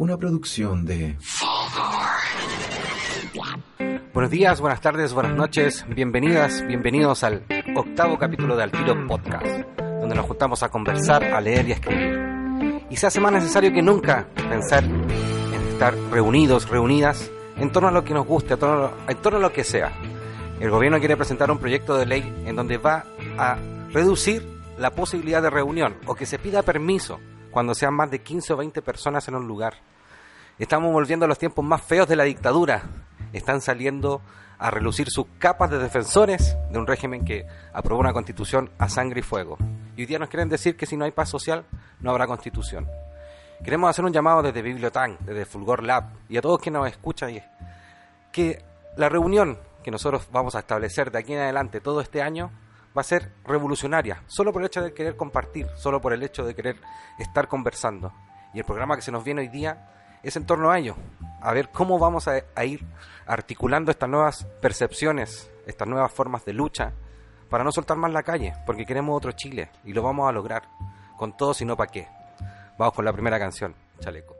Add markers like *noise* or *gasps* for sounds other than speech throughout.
Una producción de Buenos días, buenas tardes, buenas noches, bienvenidas, bienvenidos al octavo capítulo de Altiro Podcast, donde nos juntamos a conversar, a leer y a escribir. Y se hace más necesario que nunca pensar en estar reunidos, reunidas, en torno a lo que nos guste, en torno en torno a lo que sea. El gobierno quiere presentar un proyecto de ley en donde va a reducir la posibilidad de reunión o que se pida permiso cuando sean más de 15 o 20 personas en un lugar. Estamos volviendo a los tiempos más feos de la dictadura. Están saliendo a relucir sus capas de defensores de un régimen que aprobó una constitución a sangre y fuego. Y hoy día nos quieren decir que si no hay paz social, no habrá constitución. Queremos hacer un llamado desde Bibliotan, desde Fulgor Lab y a todos quienes nos escuchan y que la reunión que nosotros vamos a establecer de aquí en adelante todo este año va a ser revolucionaria, solo por el hecho de querer compartir, solo por el hecho de querer estar conversando. Y el programa que se nos viene hoy día es en torno a ello, a ver cómo vamos a, ir articulando estas nuevas percepciones, estas nuevas formas de lucha, para no soltar más la calle, porque queremos otro Chile y lo vamos a lograr, con todo, si no para qué. Vamos con la primera canción, Chaleco.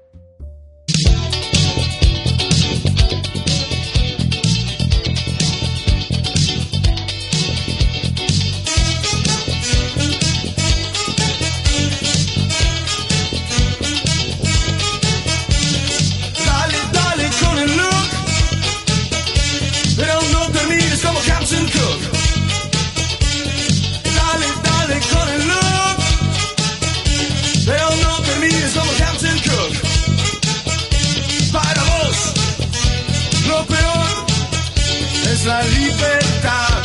Es la libertad.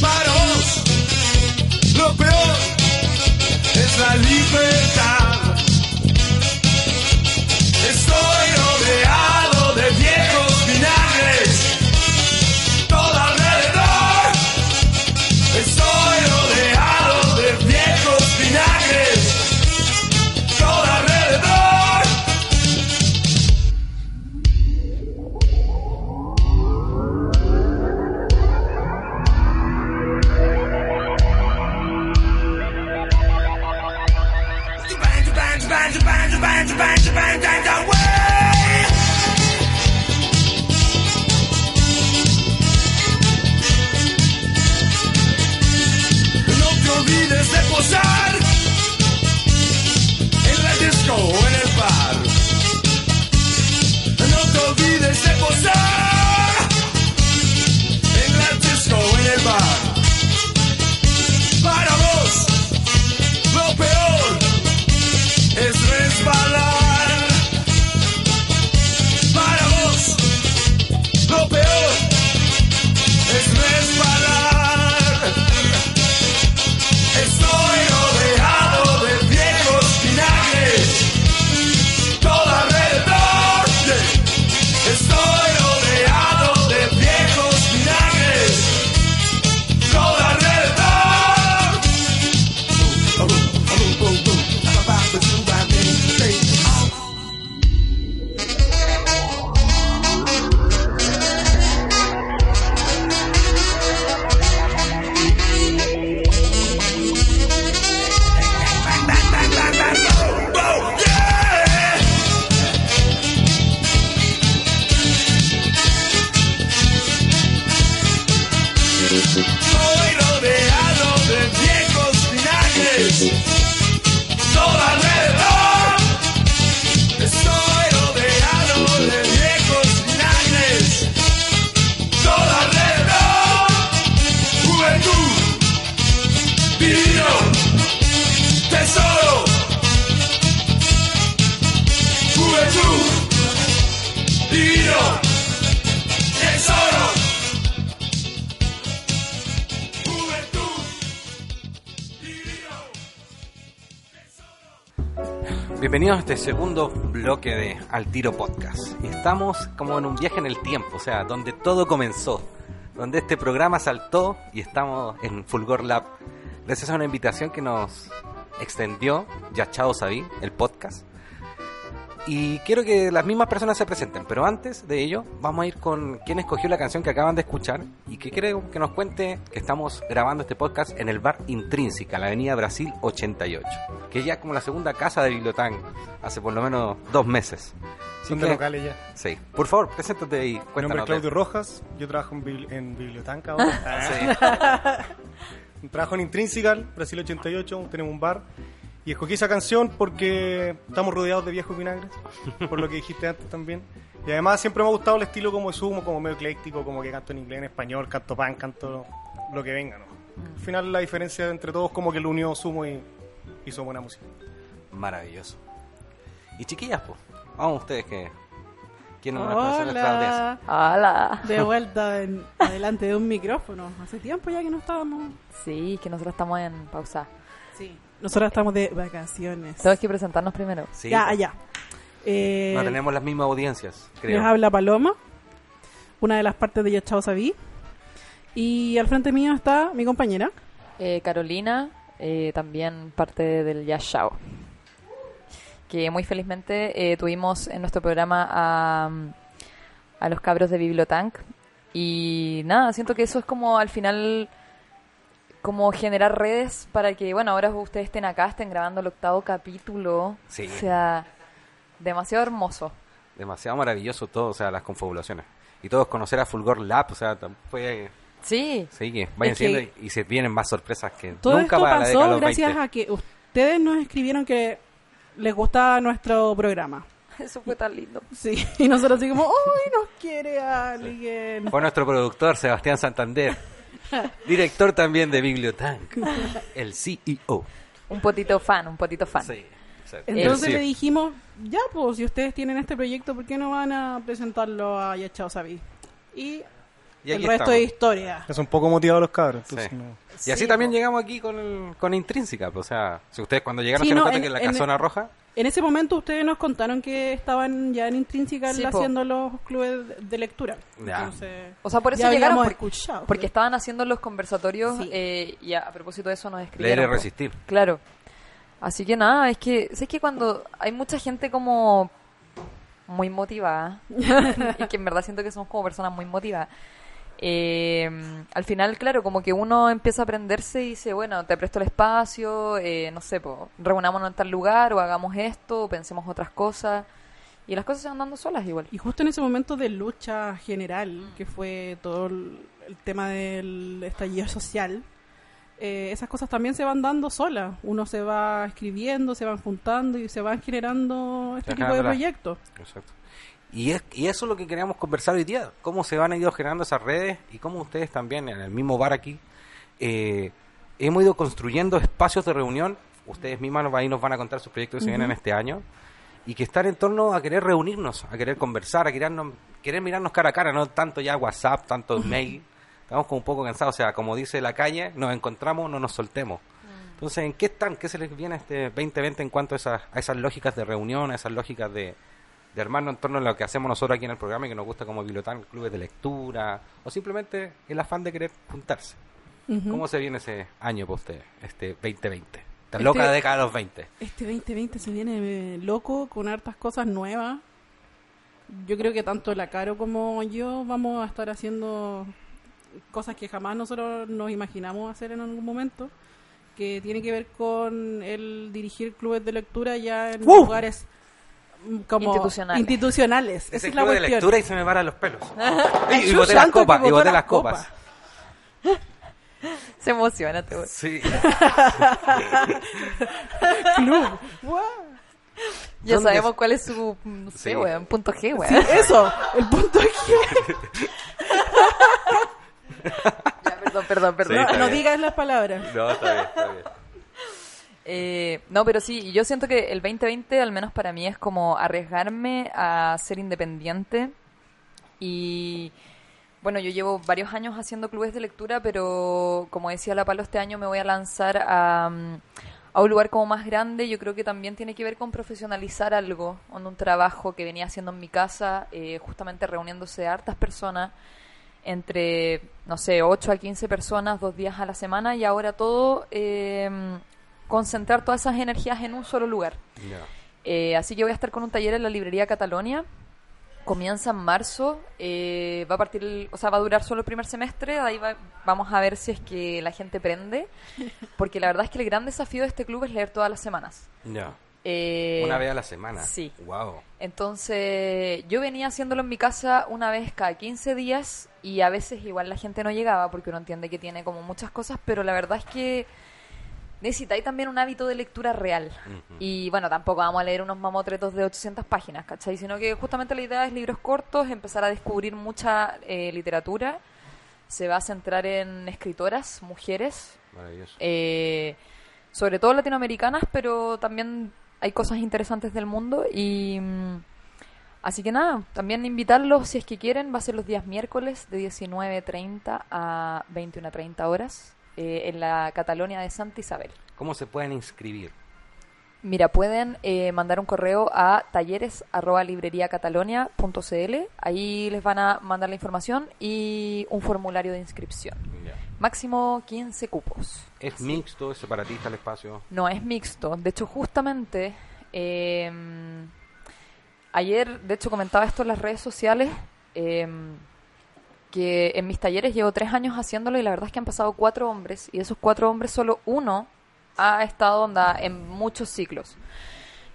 Para vos, lo peor es la libertad. Bienvenidos a este segundo bloque de Al Tiro Podcast. Y estamos como en un viaje en el tiempo, o sea, donde todo comenzó, donde este programa saltó y estamos en Fulgor Lab. Gracias a una invitación que nos extendió Yachado Sabí, el podcast. Y quiero que las mismas personas se presenten, pero antes de ello vamos a ir con quien escogió la canción que acaban de escuchar y que creo que nos cuente que estamos grabando este podcast en el bar Intrínseca, la avenida Brasil 88, que es ya como la segunda casa de Bibliotán hace por lo menos dos meses. Son de locales ya. Sí, por favor, preséntate y Mi nombre es cuéntanos. Claudio Rojas, yo trabajo en, Bibli- en Bibliotanca ahora. *laughs* Sí. Trabajo en Intrinsical, Brasil 88, tenemos un bar. Y escogí esa canción porque estamos rodeados de viejos vinagres, por lo que dijiste antes también. Y además siempre me ha gustado el estilo como de sumo, como medio ecléctico, como que canto en inglés, en español, canto pan, canto lo que venga, ¿no? Al final la diferencia entre todos como que lo unió sumo y hizo buena música. Maravilloso. Y chiquillas, pues, vamos ustedes que... ¿Quién nos va a conocer nuestra? Hola. Hola. De vuelta en, adelante de un micrófono. Hace tiempo ya que no estábamos. Sí, que nosotros estamos en pausa. Sí. Nosotros estamos de vacaciones. Tenemos que presentarnos primero. Sí, ya, pues, ya. Eh, No tenemos las mismas audiencias, les creo. habla Paloma, una de las partes de Yachao Sabí. Y al frente mío está mi compañera. Eh, Carolina, eh, también parte del Jazz Show. Que muy felizmente eh, tuvimos en nuestro programa a, a los cabros de Bibliotank. Y nada, siento que eso es como al final como generar redes para que, bueno, ahora ustedes estén acá, estén grabando el octavo capítulo. Sí. O sea, demasiado hermoso. Demasiado maravilloso todo, o sea, las confabulaciones. Y todos conocer a Fulgor Lab, o sea, fue... Sí, Sí, que vayan que- siendo y, se vienen más sorpresas que Todo nunca esto para la pasó los gracias 20. a que ustedes nos escribieron que les gustaba nuestro programa. *laughs* eso fue tan lindo. Sí, y nosotros así como, ¡ay, nos quiere alguien! Fue nuestro productor, Sebastián Santander. *laughs* Director también de Bibliotank. El CEO. Un potito fan, un potito fan. Sí, exacto. Entonces El le CEO. dijimos, ya pues, si ustedes tienen este proyecto, ¿por qué no van a presentarlo a Yachao Sabi? Y, Y el resto estamos. es historia. Es un poco motivado los cabros. entonces Sí. no- Y así Sí, también llegamos aquí con, el- con Intrínseca. pues, O sea, si ustedes cuando llegaron Sí, se no, en- que la en- casona roja. En ese momento ustedes nos contaron que estaban ya en Intrínseca Sí, haciendo los clubes de lectura. Ya. Entonces, O sea, por eso ya llegaron, habíamos por- escuchado. porque estaban haciendo los conversatorios Sí. eh, y a, a propósito de eso nos Leer escribieron. y po. resistir. Claro. Así que nada, es que sé que cuando hay mucha gente como muy motivada *laughs* y que en verdad siento que somos como personas muy motivadas. Eh, al final, claro, como que uno empieza a aprenderse y dice, bueno, te presto el espacio, eh, no sé, po, reunámonos en tal lugar o hagamos esto, o pensemos otras cosas. Y las cosas se van dando solas igual. Y justo en ese momento de lucha general, que fue todo el, el tema del estallido social, eh, esas cosas también se van dando solas. Uno se va escribiendo, se van juntando y se van generando este tipo de proyectos. Exacto. Y, es, y eso es lo que queríamos conversar hoy día. Cómo se van a ido generando esas redes y cómo ustedes también, en el mismo bar aquí, eh, hemos ido construyendo espacios de reunión. Ustedes mismas ahí nos van a contar sus proyectos que se vienen este año. Y que están en torno a querer reunirnos, a querer conversar, a querernos, querer mirarnos cara a cara, no tanto ya WhatsApp, tanto mail. Estamos como un poco cansados. O sea, como dice la calle, nos encontramos, no nos soltemos. Entonces, ¿en qué están? ¿Qué se les viene este 2020 en cuanto a esas, a esas lógicas de reunión, a esas lógicas de, de armarnos en torno a lo que hacemos nosotros aquí en el programa y que nos gusta como Bibliotán, clubes de lectura, o simplemente el afán de querer juntarse? ¿Cómo se viene ese año para usted, este 2020? Esta Este- loca década de los 20. Este 2020 se viene loco con hartas cosas nuevas. Yo creo que tanto la Caro como yo vamos a estar haciendo cosas que jamás nosotros nos imaginamos hacer en algún momento, que tiene que ver con el dirigir clubes de lectura ya en ¡Uh! lugares como Institucionales. institucionales. Esa Ese es la club de cuestión. lectura y se me paran los pelos. *laughs* y, y boté las copas, y botó boté las las copas. *laughs* Se emociona, te Sí. *laughs* Club. ¡Guau! Ya ¿Dónde sabemos cuál es su, no sé, Sí. weón, punto G, weón. Sí, eso, el punto Ya, perdón, perdón, perdón. Sí, no, no digas las palabras. No, está bien, está bien. Eh, no, pero sí, yo siento que el 2020, al menos para mí, es como arriesgarme a ser independiente. Y bueno, yo llevo varios años haciendo clubes de lectura, pero como decía la Palo, este año me voy a lanzar a, mm, a un lugar como más grande, yo creo que también tiene que ver con profesionalizar algo, un trabajo que venía haciendo en mi casa, eh, justamente reuniéndose hartas personas, entre, no sé, 8 a 15 personas, dos días a la semana, y ahora todo, eh, concentrar todas esas energías en un solo lugar. Eh, así que voy a estar con un taller en la librería Catalonia. Comienza en marzo, eh, va a partir, el- o sea, va a durar solo el primer semestre. Ahí va- vamos a ver si es que la gente prende, *laughs* porque la verdad es que el gran desafío de este club es leer todas las semanas. Ya. Eh, Una vez a la semana. sí. Wow. entonces, yo venía haciéndolo en mi casa una vez cada 15 días y a veces igual la gente no llegaba porque uno entiende que tiene como muchas cosas, pero la verdad es que necesitáis también un hábito de lectura real. Y bueno, tampoco vamos a leer unos mamotretos de 800 páginas, ¿cachai? Sino que justamente la idea es libros cortos, empezar a descubrir mucha eh, literatura. Se va a centrar en escritoras, mujeres, Maravilloso. eh, sobre todo latinoamericanas, pero también hay cosas interesantes del mundo y mm, así que nada, también invitarlos si es que quieren, va a ser los días miércoles de 19.30 a 21.30 horas eh, en la Catalonia de Santa Isabel. ¿Cómo se pueden inscribir? Mira, pueden eh, mandar un correo a talleres@libreriacatalonia.cl. Ahí les van a mandar la información y un formulario de inscripción. Máximo 15 cupos. ¿Es mixto, es separatista el espacio? No, es mixto. De hecho, justamente eh, ayer, de hecho, comentaba esto en las redes sociales, eh, que en mis talleres llevo tres años haciéndolo y la verdad es que han pasado cuatro hombres y de esos cuatro hombres solo uno ha estado onda, en muchos ciclos.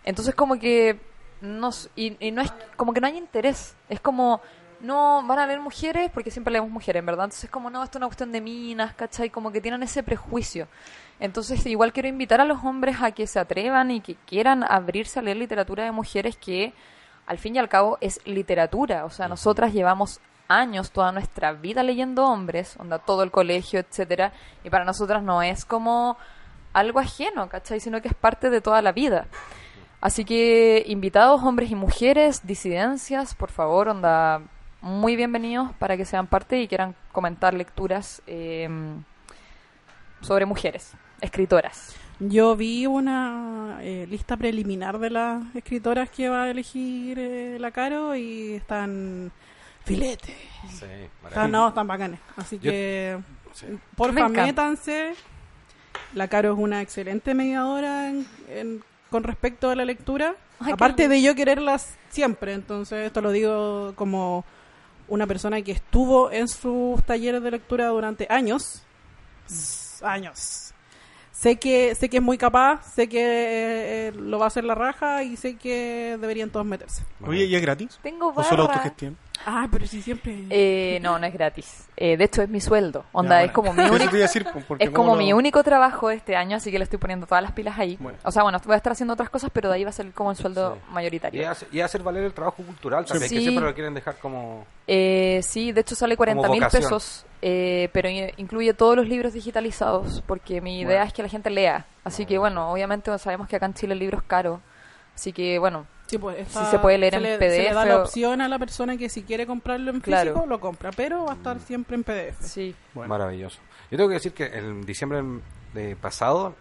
Entonces como que no, y, y no es como que no hay interés. Es como no van a leer mujeres porque siempre leemos mujeres, en verdad. Entonces como no, esto es una cuestión de minas, ¿cachai? Como que tienen ese prejuicio. Entonces igual quiero invitar a los hombres a que se atrevan y que quieran abrirse a leer literatura de mujeres que al fin y al cabo es literatura. O sea, nosotras llevamos años, toda nuestra vida leyendo hombres, onda todo el colegio, etcétera, y para nosotras no es como algo ajeno, ¿cachai? Sino que es parte de toda la vida. Así que invitados, hombres y mujeres, disidencias, por favor, onda, muy bienvenidos para que sean parte y quieran comentar lecturas eh, sobre mujeres, escritoras. Yo vi una eh, lista preliminar de las escritoras que va a elegir eh, la Caro y están filete. Sí, Están, no, están bacanes. Así Yo- que, Sí. porfa, Me métanse. La Caro es una excelente mediadora en- en- con respecto a la lectura. Ay, Aparte de yo quererlas siempre. Entonces, esto lo digo como una persona que estuvo en sus talleres de lectura durante años. S- Años. Sé que, sé que es muy capaz, sé que eh, eh, lo va a hacer la raja y sé que deberían todos meterse. Oye, ¿y es gratis? Tengo ¿O solo barra. autogestión? Ah, pero si siempre... Eh, no, no es gratis. Eh, de hecho, es mi sueldo. Onda, Ya, es como mi único... decir, Es como mi único trabajo este año, así que le estoy poniendo todas las pilas ahí. Bueno. O sea, bueno, voy a estar haciendo otras cosas, pero de ahí va a ser como el sueldo Sí. Y mayoritario. y hacer valer el trabajo cultural también, Sí. que siempre lo quieren dejar como... Eh, sí, de hecho sale 40 mil pesos, eh, pero incluye todos los libros digitalizados, porque mi idea Bueno. es que la gente lea. Así que bueno, obviamente sabemos que acá en Chile el libro es caro. Así que bueno, Sí, pues, Sí se puede leer se en le, PDF Se le da la opción a la persona que si quiere comprarlo en Claro. físico, lo compra, pero va a estar siempre en PDF. sí. Bueno. Maravilloso. Yo tengo que decir que en diciembre de pasado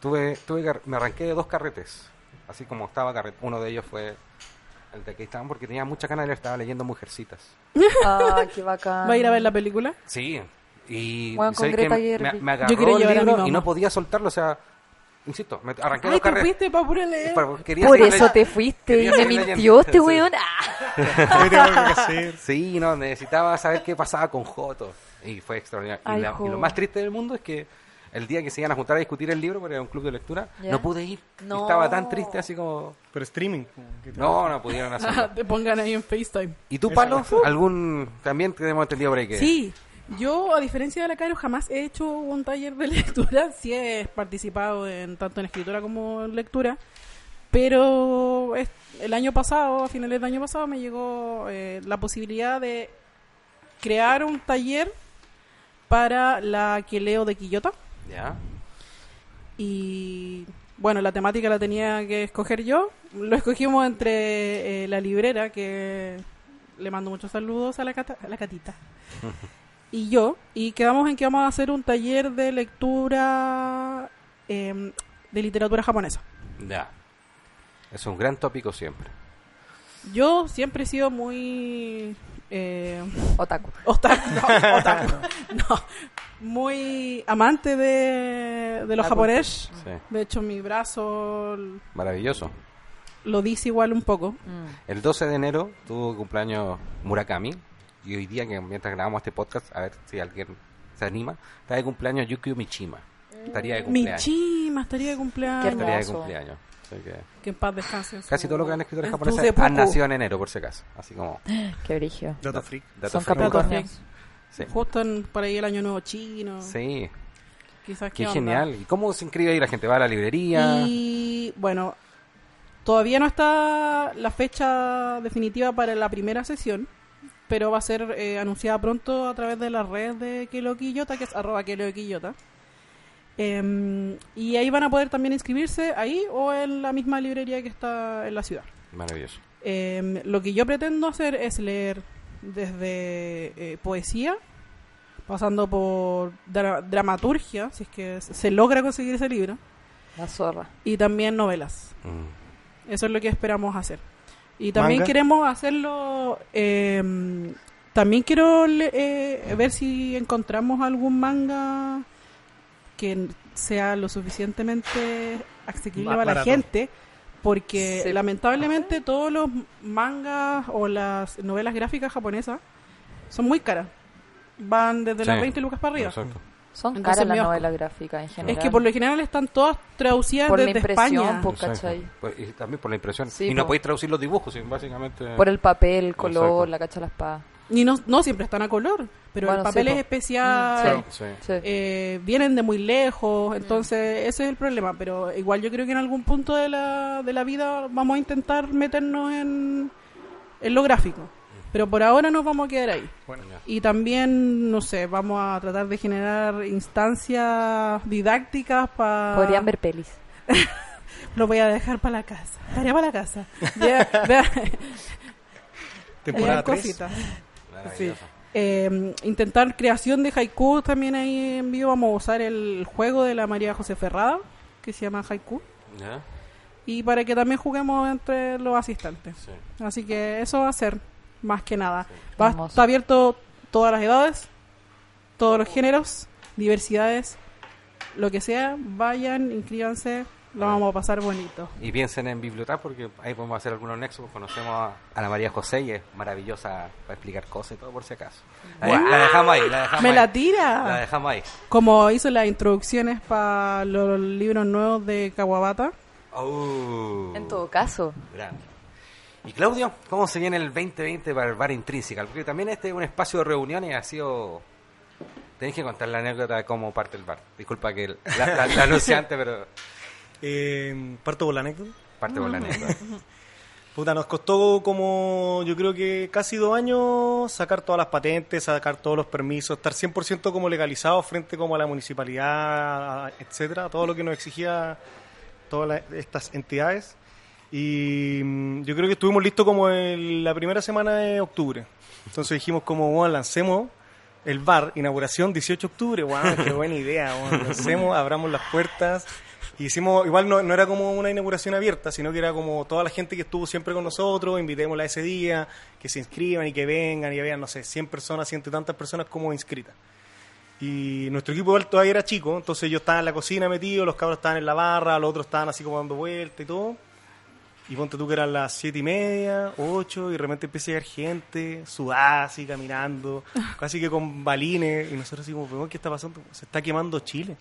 tuve, tuve me arranqué de dos carretes. Así como estaba carrete. Uno de ellos fue el de que estaban porque tenía mucha ganas de leer, estaba leyendo Mujercitas. Ah, qué *laughs* bacán. ¿Va a ir a ver la película? Sí. Y Bueno, con. Greta me, me agarró Yo quiero el llevar a mi libro y no podía soltarlo, o sea, insisto, me arranqué Ay, dos te carretes. fuiste para pura leer. Para- quería Por seguir eso leyendo. te fuiste y Quería me mintió este Sí. weón. *laughs* Ah. Sí, no, necesitaba saber qué pasaba con Joto. Y fue extraordinario. Y, Ay, la- y lo más triste del mundo es que el día que se iban a juntar a discutir el libro, porque era un club de lectura, Ya. no pude ir. No. Estaba tan triste así como... Pero streaming. No, no pudieron *laughs* hacerlo. te pongan ahí en FaceTime. ¿Y tú, Palo? ¿Algún... También tenemos entendido por ahí que... Sí, yo a diferencia de la Caro jamás he hecho un taller de *laughs* lectura, sí he participado en tanto en escritura como en lectura, pero es- el año pasado, a finales del año pasado, me llegó eh, la posibilidad de crear un taller para la que leo de Quillota ¿Ya? y bueno, la temática la tenía que escoger yo. Lo escogimos entre eh, la librera, que le mando muchos saludos a la, cata- a la catita, *laughs* y yo. Y quedamos en que vamos a hacer un taller de lectura. eh, de literatura japonesa. Ya. Es un gran tópico siempre. Yo siempre he sido muy... Eh, Otaku. otaku, *laughs* no, otaku, *laughs* no, muy amante de, de los japoneses. Sí. De hecho, mi brazo Maravilloso. lo dice igual un poco. Mm. El 12 de enero tuvo cumpleaños Murakami. Y hoy día, que mientras grabamos este podcast, a ver si alguien se anima, está de cumpleaños Yukio Mishima. Estaría de cumpleaños. Michima estaría de cumpleaños. Qué Estaría de cumpleaños. Así que Que en paz descanse. casi todos los grandes escritores japoneses han nacido en enero, por si acaso. Así como *gasps* Qué brillo. Data freak. Son freak. Sí. Justo en, por ahí el año nuevo chino. Sí, Quizás qué onda. genial. ¿Y cómo se inscribe ahí la gente? ¿Va a la librería? Y bueno, todavía no está la fecha definitiva para la primera sesión, pero va a ser eh, anunciada pronto a través de la red de Kelo Quillota, que es arroba Kelo Quillota. Em, y ahí van a poder también inscribirse ahí o en la misma librería que está en la ciudad. Maravilloso. Em, lo que yo pretendo hacer es leer desde eh, poesía, pasando por dra- dramaturgia, si es que se- logra conseguir ese libro, La zorra. y también novelas. Mm. Eso es lo que esperamos hacer. Y también ¿Manga? queremos hacerlo. eh, también quiero le- eh, ver si encontramos algún manga que sea lo suficientemente accesible para la gente. Porque Sí. lamentablemente todos los mangas o las novelas gráficas japonesas son muy caras. Van desde las Sí. 20 lucas para arriba. Exacto. Son Entonces caras las novelas gráficas en general. Es que por lo general están todas traducidas Por la desde impresión, España. po. Exacto. ¿cachai? Pues, y también por la impresión. Sí, y no po. podéis traducir los dibujos, básicamente. Por el papel, el color, Exacto. la cacha de la espada. Y no, no siempre están a color, pero Bueno, el papel sí, es especial. Mm, Sí. Sí. eh, vienen de muy lejos, entonces ese es el problema. Pero igual yo creo que en algún punto de la, de la vida vamos a intentar meternos en, en lo gráfico. Pero por ahora nos vamos a quedar ahí. Bueno, Y también, no sé, vamos a tratar de generar instancias didácticas para... Podrían ver pelis. *laughs* Lo voy a dejar para la casa. Tarea para la casa. *laughs* Vea- temporada vean 3. Maravilloso. Eh, intentar creación de haiku también ahí en vivo. Vamos a usar el juego de la María José Ferrada, que se llama Haiku. ¿Ya? Y para que también juguemos entre los asistentes. Sí. Así que eso va a ser más que nada. Va, está abierto todas las edades, todos los géneros, diversidades, lo que sea. Vayan, inscríbanse, lo vamos a pasar bonito. Y piensen en biblioteca porque ahí podemos hacer algunos nexos. Conocemos a Ana María José y es maravillosa para explicar cosas y todo por si acaso. La, de- la dejamos ahí, la dejamos ¡Me ahí. la La tira! dejamos ahí. Como hizo las introducciones para los libros nuevos de Kawabata. Oh. En todo caso. Grande. Y Claudio, ¿cómo se viene el 2020 para el bar intrínseca? Porque también este es un espacio de reuniones y ha sido... Tenéis que contar la anécdota de cómo parte el bar. Disculpa que el- la, la, la anunciante, pero Eh, parto por la anécdota. parte por la anécdota. *laughs* Puta, nos costó como, yo creo que casi dos años sacar todas las patentes, sacar todos los permisos, estar 100% como legalizados frente como a la municipalidad, etcétera, todo lo que nos exigía todas la- estas entidades. Y mm, yo creo que estuvimos listos como en la primera semana de octubre. Entonces dijimos como, bueno, lancemos el bar, inauguración 18 de octubre, wow, qué buena idea, bueno, lancemos, abramos las puertas. Y hicimos, igual no, no era como una inauguración abierta, sino que era como toda la gente que estuvo siempre con nosotros, invitémosla ese día, que se inscriban y que vengan y vean, no sé, 100 personas, ciento y tantas personas como inscritas. Y nuestro equipo igual todavía era chico, entonces yo estaba en la cocina metido, los cabros estaban en la barra, los otros estaban así como dando vueltas y todo. Y ponte tú que eran las siete y media, ocho, y de repente empieza a llegar gente, sudada, así, caminando, *laughs* casi que con balines, y nosotros así como, "Weón, ¿qué está pasando? Se está quemando Chile.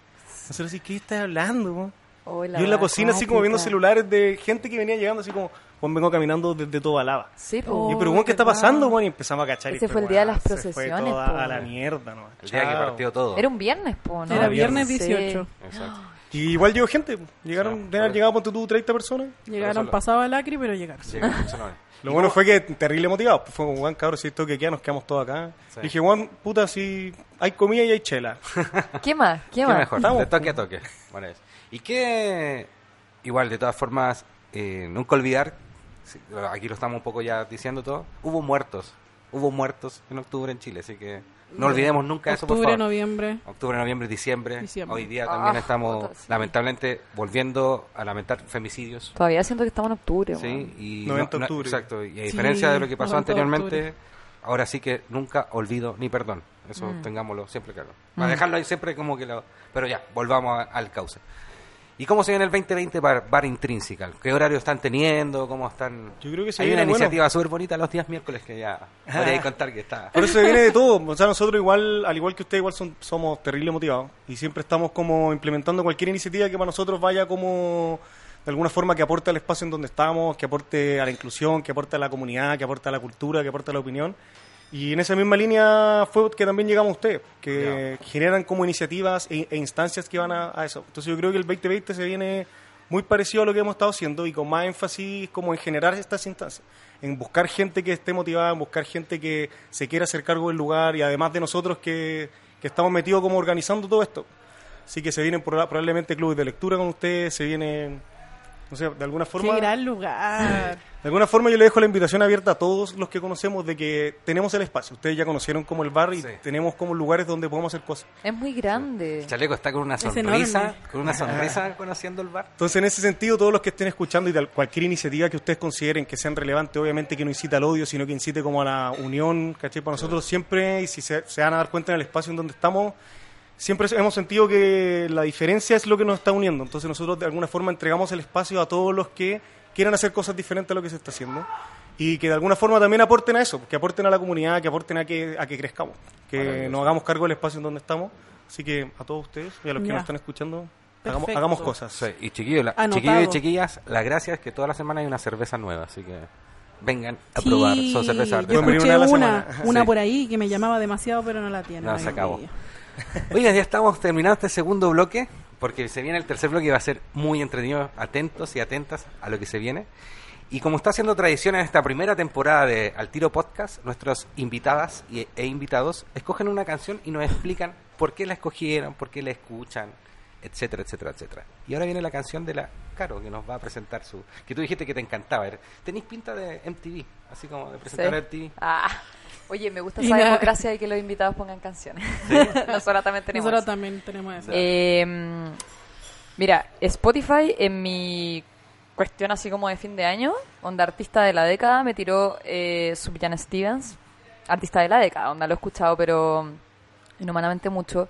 Nosotros así, ¿qué estás hablando? weón?" Oh, Yo en la cocina así como viendo celulares de gente que venía llegando así como, Juan vengo caminando desde toda lava. Sí, po. Oh, y pero weón, ¿qué está pasando, weón? Y empezamos a cachar. y Ese fue, fue el día de las se fue procesiones, toda po. a la mierda, ¿no? El día que Chao. partió todo. Era un viernes, po, ¿no? Era viernes Sí. 18. Exacto. Y igual llegó gente. Llegaron, Sí, deben haber por llegado, ponte tú, 30 personas. Llegaron pasado el acri, pero llegaron. Nombre. *laughs* Lo bueno fue que terrible motivados. Pues fue como, Juan, cabrón, si esto que queda, nos quedamos todos acá. Sí. Dije, Juan, puta, si hay comida y hay chela. ¿Qué más? ¿Qué, ¿Qué más? mejor? Estamos. De toque a toque. Bueno, es. Y que, igual, de todas formas, eh, nunca olvidar, aquí lo estamos un poco ya diciendo todo, hubo muertos. Hubo muertos en octubre en Chile, así que No olvidemos nunca eso, por Octubre, favor. noviembre. Octubre, noviembre, diciembre. Diciembre. Hoy día también Ah, estamos, puta, sí. lamentablemente, volviendo a lamentar femicidios. Todavía siento que estamos en octubre. Sí, y 90 no- no- octubre. exacto. Y a Sí, diferencia de lo que pasó 90 anteriormente, ahora sí que nunca olvido ni perdón. Eso Mm. tengámoslo siempre claro. Para dejarlo ahí siempre como que lo... Pero ya, volvamos a- al cauce. ¿Y cómo se viene el 2020 para Bar Intrinsical? ¿Qué horario están teniendo? ¿Cómo están...? Yo creo que se Hay viene una bueno. iniciativa súper bonita los días miércoles que ya podría *laughs* contar que está... Por eso se viene de todo. O sea, nosotros igual, al igual que ustedes, igual son- somos terrible motivados. Y siempre estamos como implementando cualquier iniciativa que para nosotros vaya como de alguna forma que aporte al espacio en donde estamos, que aporte a la inclusión, que aporte a la comunidad, que aporte a la cultura, que aporte a la opinión. Y en esa misma línea fue que también llegamos a ustedes, que generan como iniciativas e, e instancias que van a, a eso. Entonces yo creo que el 2020 se viene muy parecido a lo que hemos estado haciendo y con más énfasis como en generar estas instancias, en buscar gente que esté motivada, en buscar gente que se quiera hacer cargo del lugar y además de nosotros que, que estamos metidos como organizando todo esto. Así que se vienen proba- probablemente clubes de lectura con ustedes, se vienen, de alguna forma... Qué gran lugar. *laughs* De alguna forma yo le dejo la invitación abierta a todos los que conocemos de que tenemos el espacio. Ustedes ya conocieron como el bar y Sí. tenemos como lugares donde podemos hacer cosas. Es muy grande. Chaleco está con una sonrisa, con una sonrisa conociendo el bar. Entonces, en ese sentido, todos los que estén escuchando y de cualquier iniciativa que ustedes consideren que sean relevantes, obviamente que no incita al odio, sino que incite como a la unión, ¿cachai? Para nosotros siempre, y si se, se van a dar cuenta en el espacio en donde estamos, siempre hemos sentido que la diferencia es lo que nos está uniendo. Entonces, nosotros de alguna forma entregamos el espacio a todos los que quieran hacer cosas diferentes a lo que se está haciendo. Y que de alguna forma también aporten a eso, que aporten a la comunidad, que aporten a que, a que crezcamos, que nos hagamos cargo del espacio en donde estamos. Así que a todos ustedes y a los que Ya. nos están escuchando, hagamos, hagamos cosas. Sí, y chiquillos, la- chiquillos y chiquillas, la gracia es que toda la semana hay una cerveza nueva, así que vengan a Sí, probar. Son cervezas Yo escuché una una, una Sí. por ahí que me llamaba demasiado, pero no la tiene. No, se acabó. *laughs* Oye, ya estamos terminando este segundo bloque, porque se viene el tercer bloque y va a ser muy entretenido. Atentos y atentas a lo que se viene. Y como está haciendo tradición en esta primera temporada de Al Tiro Podcast, nuestros invitadas y- e invitados escogen una canción y nos explican por qué la escogieron, por qué la escuchan, etcétera, etcétera, etcétera. Y ahora viene la canción de la Caro, que nos va a presentar su... Que tú dijiste que te encantaba. Tenéis pinta de MTV, así como de presentar Sí. MTV. Ah, oye, me gusta Y esa democracia de que los invitados pongan canciones. *laughs* *laughs* Nosotros también tenemos. Nosotros eso. también tenemos eso. Eh, mira, Spotify en mi cuestión así como de fin de año, onda artista de la década, me tiró eh, Sufjan Stevens, artista de la década, onda lo he escuchado pero inhumanamente mucho.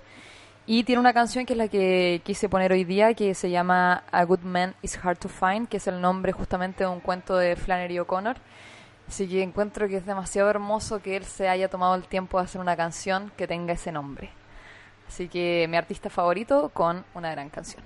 Y tiene una canción que es la que quise poner hoy día, que se llama A Good Man is Hard to Find, que es el nombre justamente de un cuento de Flannery O'Connor. Así que encuentro que es demasiado hermoso que él se haya tomado el tiempo de hacer una canción que tenga ese nombre. Así que mi artista favorito con una gran canción.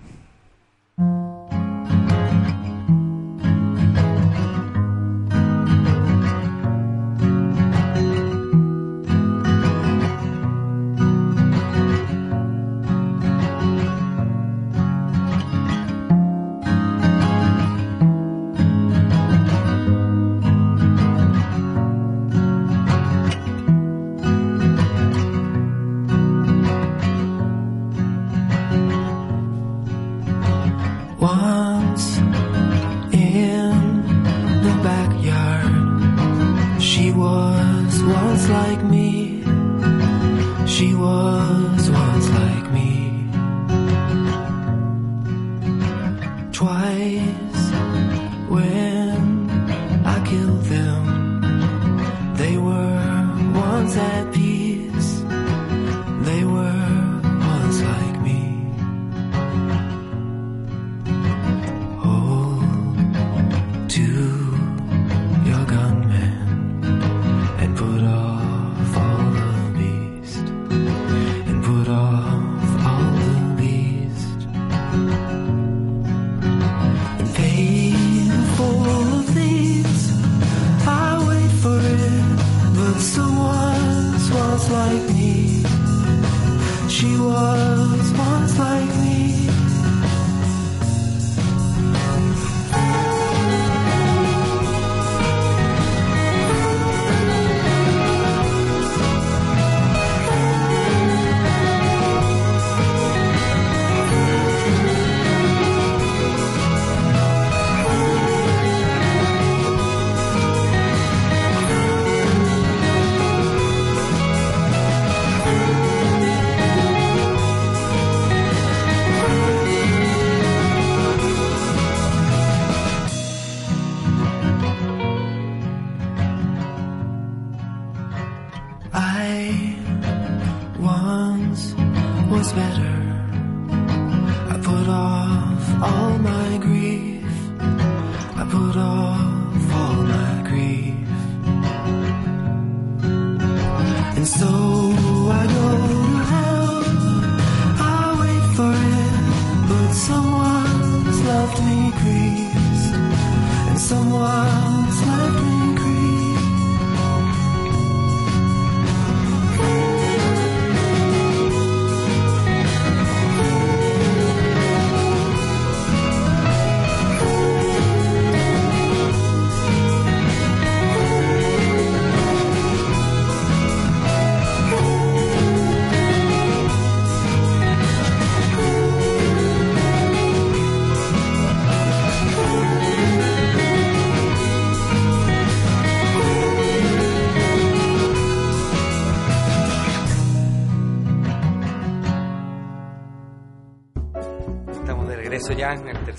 Was once like me. She was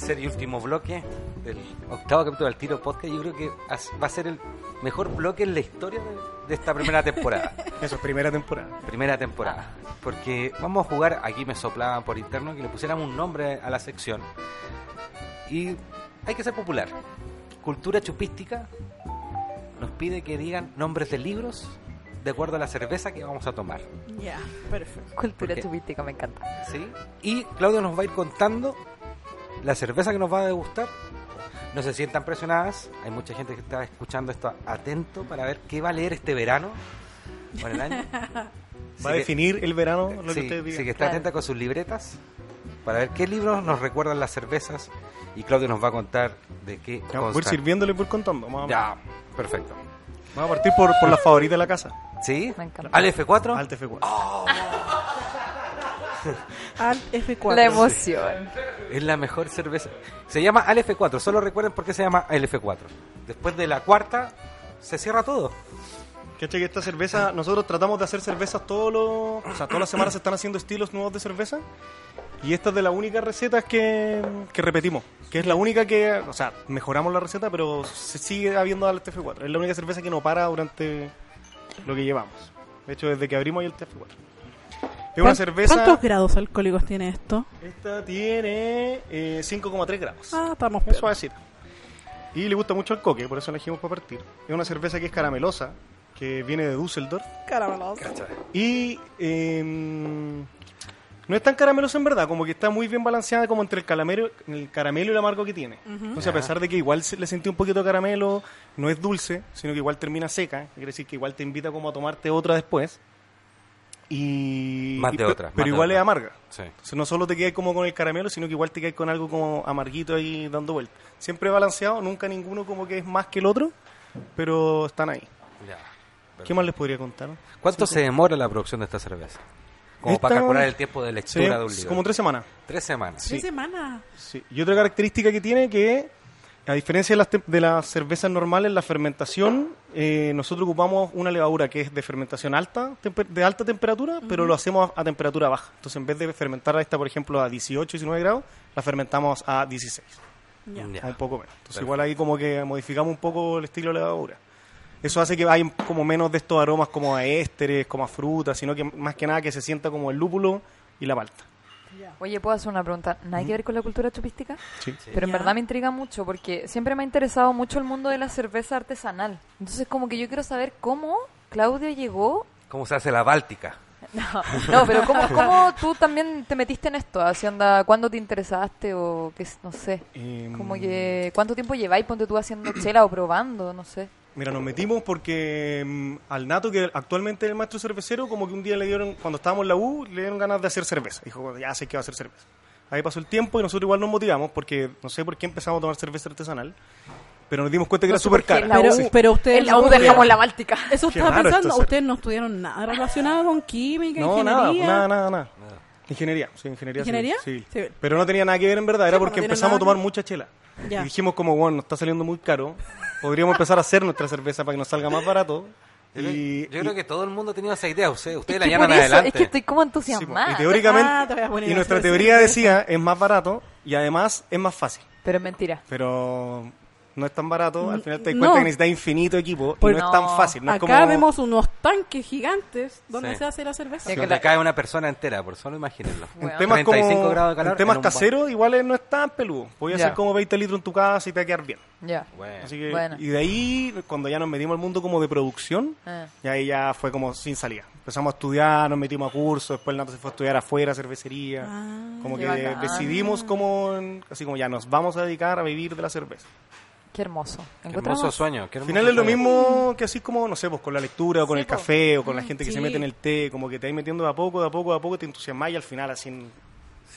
tercer y último bloque del octavo capítulo del Tiro Podcast. Yo creo que va a ser el mejor bloque en la historia de, de esta primera temporada. *laughs* Eso es primera temporada. primera temporada. Porque vamos a jugar, aquí me soplaban por interno que le pusiéramos un nombre a la sección. Y hay que ser popular. Cultura chupística nos pide que digan nombres de libros de acuerdo a la cerveza que vamos a tomar. Ya, perfecto. Cultura chupística, me encanta. ¿sí? Y Claudio nos va a ir contando la cerveza que nos va a degustar. No se sientan presionadas. Hay mucha gente que está escuchando esto atento para ver qué va a leer este verano el año. *laughs* Va Así a que- definir el verano lo que sí, ustedes sí, digan. que está Claro. atenta con sus libretas para ver qué libros nos recuerdan las cervezas y Claudio nos va a contar de qué ir constan. sirviéndole por contando. Vamos a, Ya, perfecto. vamos a partir por, por la favorita de la casa. ¿Sí? Me encanta. ¿Al F4? Alt F4. Al F4. La emoción. Es la mejor cerveza. Se llama Al F4, solo recuerden por qué se llama Al F4. Después de la cuarta, se cierra todo. ¿Cachai que esta cerveza, nosotros tratamos de hacer cervezas todos los, o sea, todas las semanas se están haciendo estilos nuevos de cerveza y esta es de las únicas recetas que, que repetimos, que es la única que, o sea, mejoramos la receta, pero se sigue habiendo al TF4. Es la única cerveza que no para durante lo que llevamos. De hecho, desde que abrimos ahí el TF4. Es una ¿Cuán- cerveza, ¿Cuántos grados alcohólicos tiene esto? esta tiene eh, 5,3 gramos. Ah, estamos Es suavecita. Y le gusta mucho el coque, por eso la elegimos para partir. Es una cerveza que es caramelosa, que viene de Düsseldorf. Carameloso. Y em, no es tan caramelosa en verdad, como que está muy bien balanceada como entre el caramelo, el caramelo y el amargo que tiene. Entonces, a pesar de que igual se- le sentí un poquito de caramelo, no es dulce, sino que igual termina seca, quiere decir que igual te invita como a tomarte otra después. Y, Más y de otra, más Pero igual otra. es amarga. Sí. Entonces no solo te quedas como con el caramelo, sino que igual te quedas con algo como amarguito ahí dando vueltas. Siempre balanceado, nunca ninguno como que es más que el otro, pero están ahí. Ya. ¿Qué más les podría contar? ¿Cuánto se demora la producción de esta cerveza? Como Esta- para calcular el tiempo de Sí, lectura de un libro. como tres semanas. Tres semanas. Tres semanas. Sí. Y otra característica que tiene que, a diferencia de las, de las cervezas normales, la fermentación, eh, nosotros ocupamos una levadura que es de fermentación alta, de alta temperatura, pero lo hacemos a, a temperatura baja. Entonces, en vez de fermentar esta, por ejemplo, a 18, 19 grados, la fermentamos a 16, Ya. Ya. a un poco menos. Entonces, igual ahí como que modificamos un poco el estilo de levadura. Eso hace que hay como menos de estos aromas como a ésteres, como a frutas, sino que más que nada que se sienta como el lúpulo y la palta. Oye, ¿puedo hacer una pregunta? ¿Nada que ver con la cultura chupística? Sí. Pero en verdad me intriga mucho porque siempre me ha interesado mucho el mundo de la cerveza artesanal. Entonces como que yo quiero saber cómo Claudio llegó... ¿Cómo se hace la báltica? *laughs* No, no, pero ¿cómo, *laughs* cómo tú también te metiste en esto? Así onda, ¿Cuándo te interesaste o qué, no sé? Em, Como que, ¿cuánto tiempo lleváis, ponte tú haciendo chela o probando? No sé. Mira, nos metimos porque mm, al Nato, que actualmente es el maestro cervecero, como que un día le dieron, cuando estábamos en la U, le dieron ganas de hacer cerveza. Dijo, "Bueno, ya sé que va a hacer cerveza. Ahí pasó el tiempo y nosotros igual nos motivamos porque no sé por qué empezamos a tomar cerveza artesanal, pero nos dimos cuenta que No era súper cara. Pero, ustedes En la U no dejamos la Báltica. Eso Qué estaba pensando. esto, Ustedes no estudiaron nada relacionado con química, No, nada, ingeniería. nada, nada, nada. Ingeniería, sí, ingeniería. ¿Ingeniería? civil. Civil. Pero no tenía nada que ver en verdad, era Sí, pues, porque no empezamos a tomar que- mucha chela. Ya. Y dijimos como, bueno, nos está saliendo muy caro, podríamos empezar a hacer nuestra cerveza para que nos salga más barato. Yo, creo- Y, yo creo y- que todo el mundo tenía esa idea. Ustedes, ustedes Es la llaman eso, adelante. es que estoy como Sí, entusiasmada. y teóricamente, Ah, te voy a poner y nuestra teoría decía es más barato y además es más fácil. Pero es mentira. Pero no es tan barato. Al final te das No. cuenta que necesitas infinito equipo Pues y no, no. es tan fácil. No es Acá como... vemos unos tanques gigantes donde Sí. se hace la cerveza. Sí, que Donde la- cae una persona entera, por solo imagínenlo. En Weón. temas, 35 como, grados de calor en temas en caseros, igual es- no es tan peludo. Podía Ya. hacer como 20 litros en tu casa y te va a quedar bien. Ya. Bueno. Así que, Bueno. Y de ahí, cuando ya nos metimos al mundo como de producción, Ah. y ahí ya fue como sin salida. Empezamos a estudiar, nos metimos a cursos, después el Nato se fue a estudiar afuera, cervecería. Ah, como que bacán. decidimos como, en- así como ya nos vamos a dedicar a vivir de la cerveza. Qué hermoso. Qué hermoso sueño. qué Al final es lo mismo que así como, no sé, pues con la lectura o con Sí, el café o con la gente que se mete en el té, como que te vas metiendo de a poco, de a poco, de a poco, te entusiasmas y al final así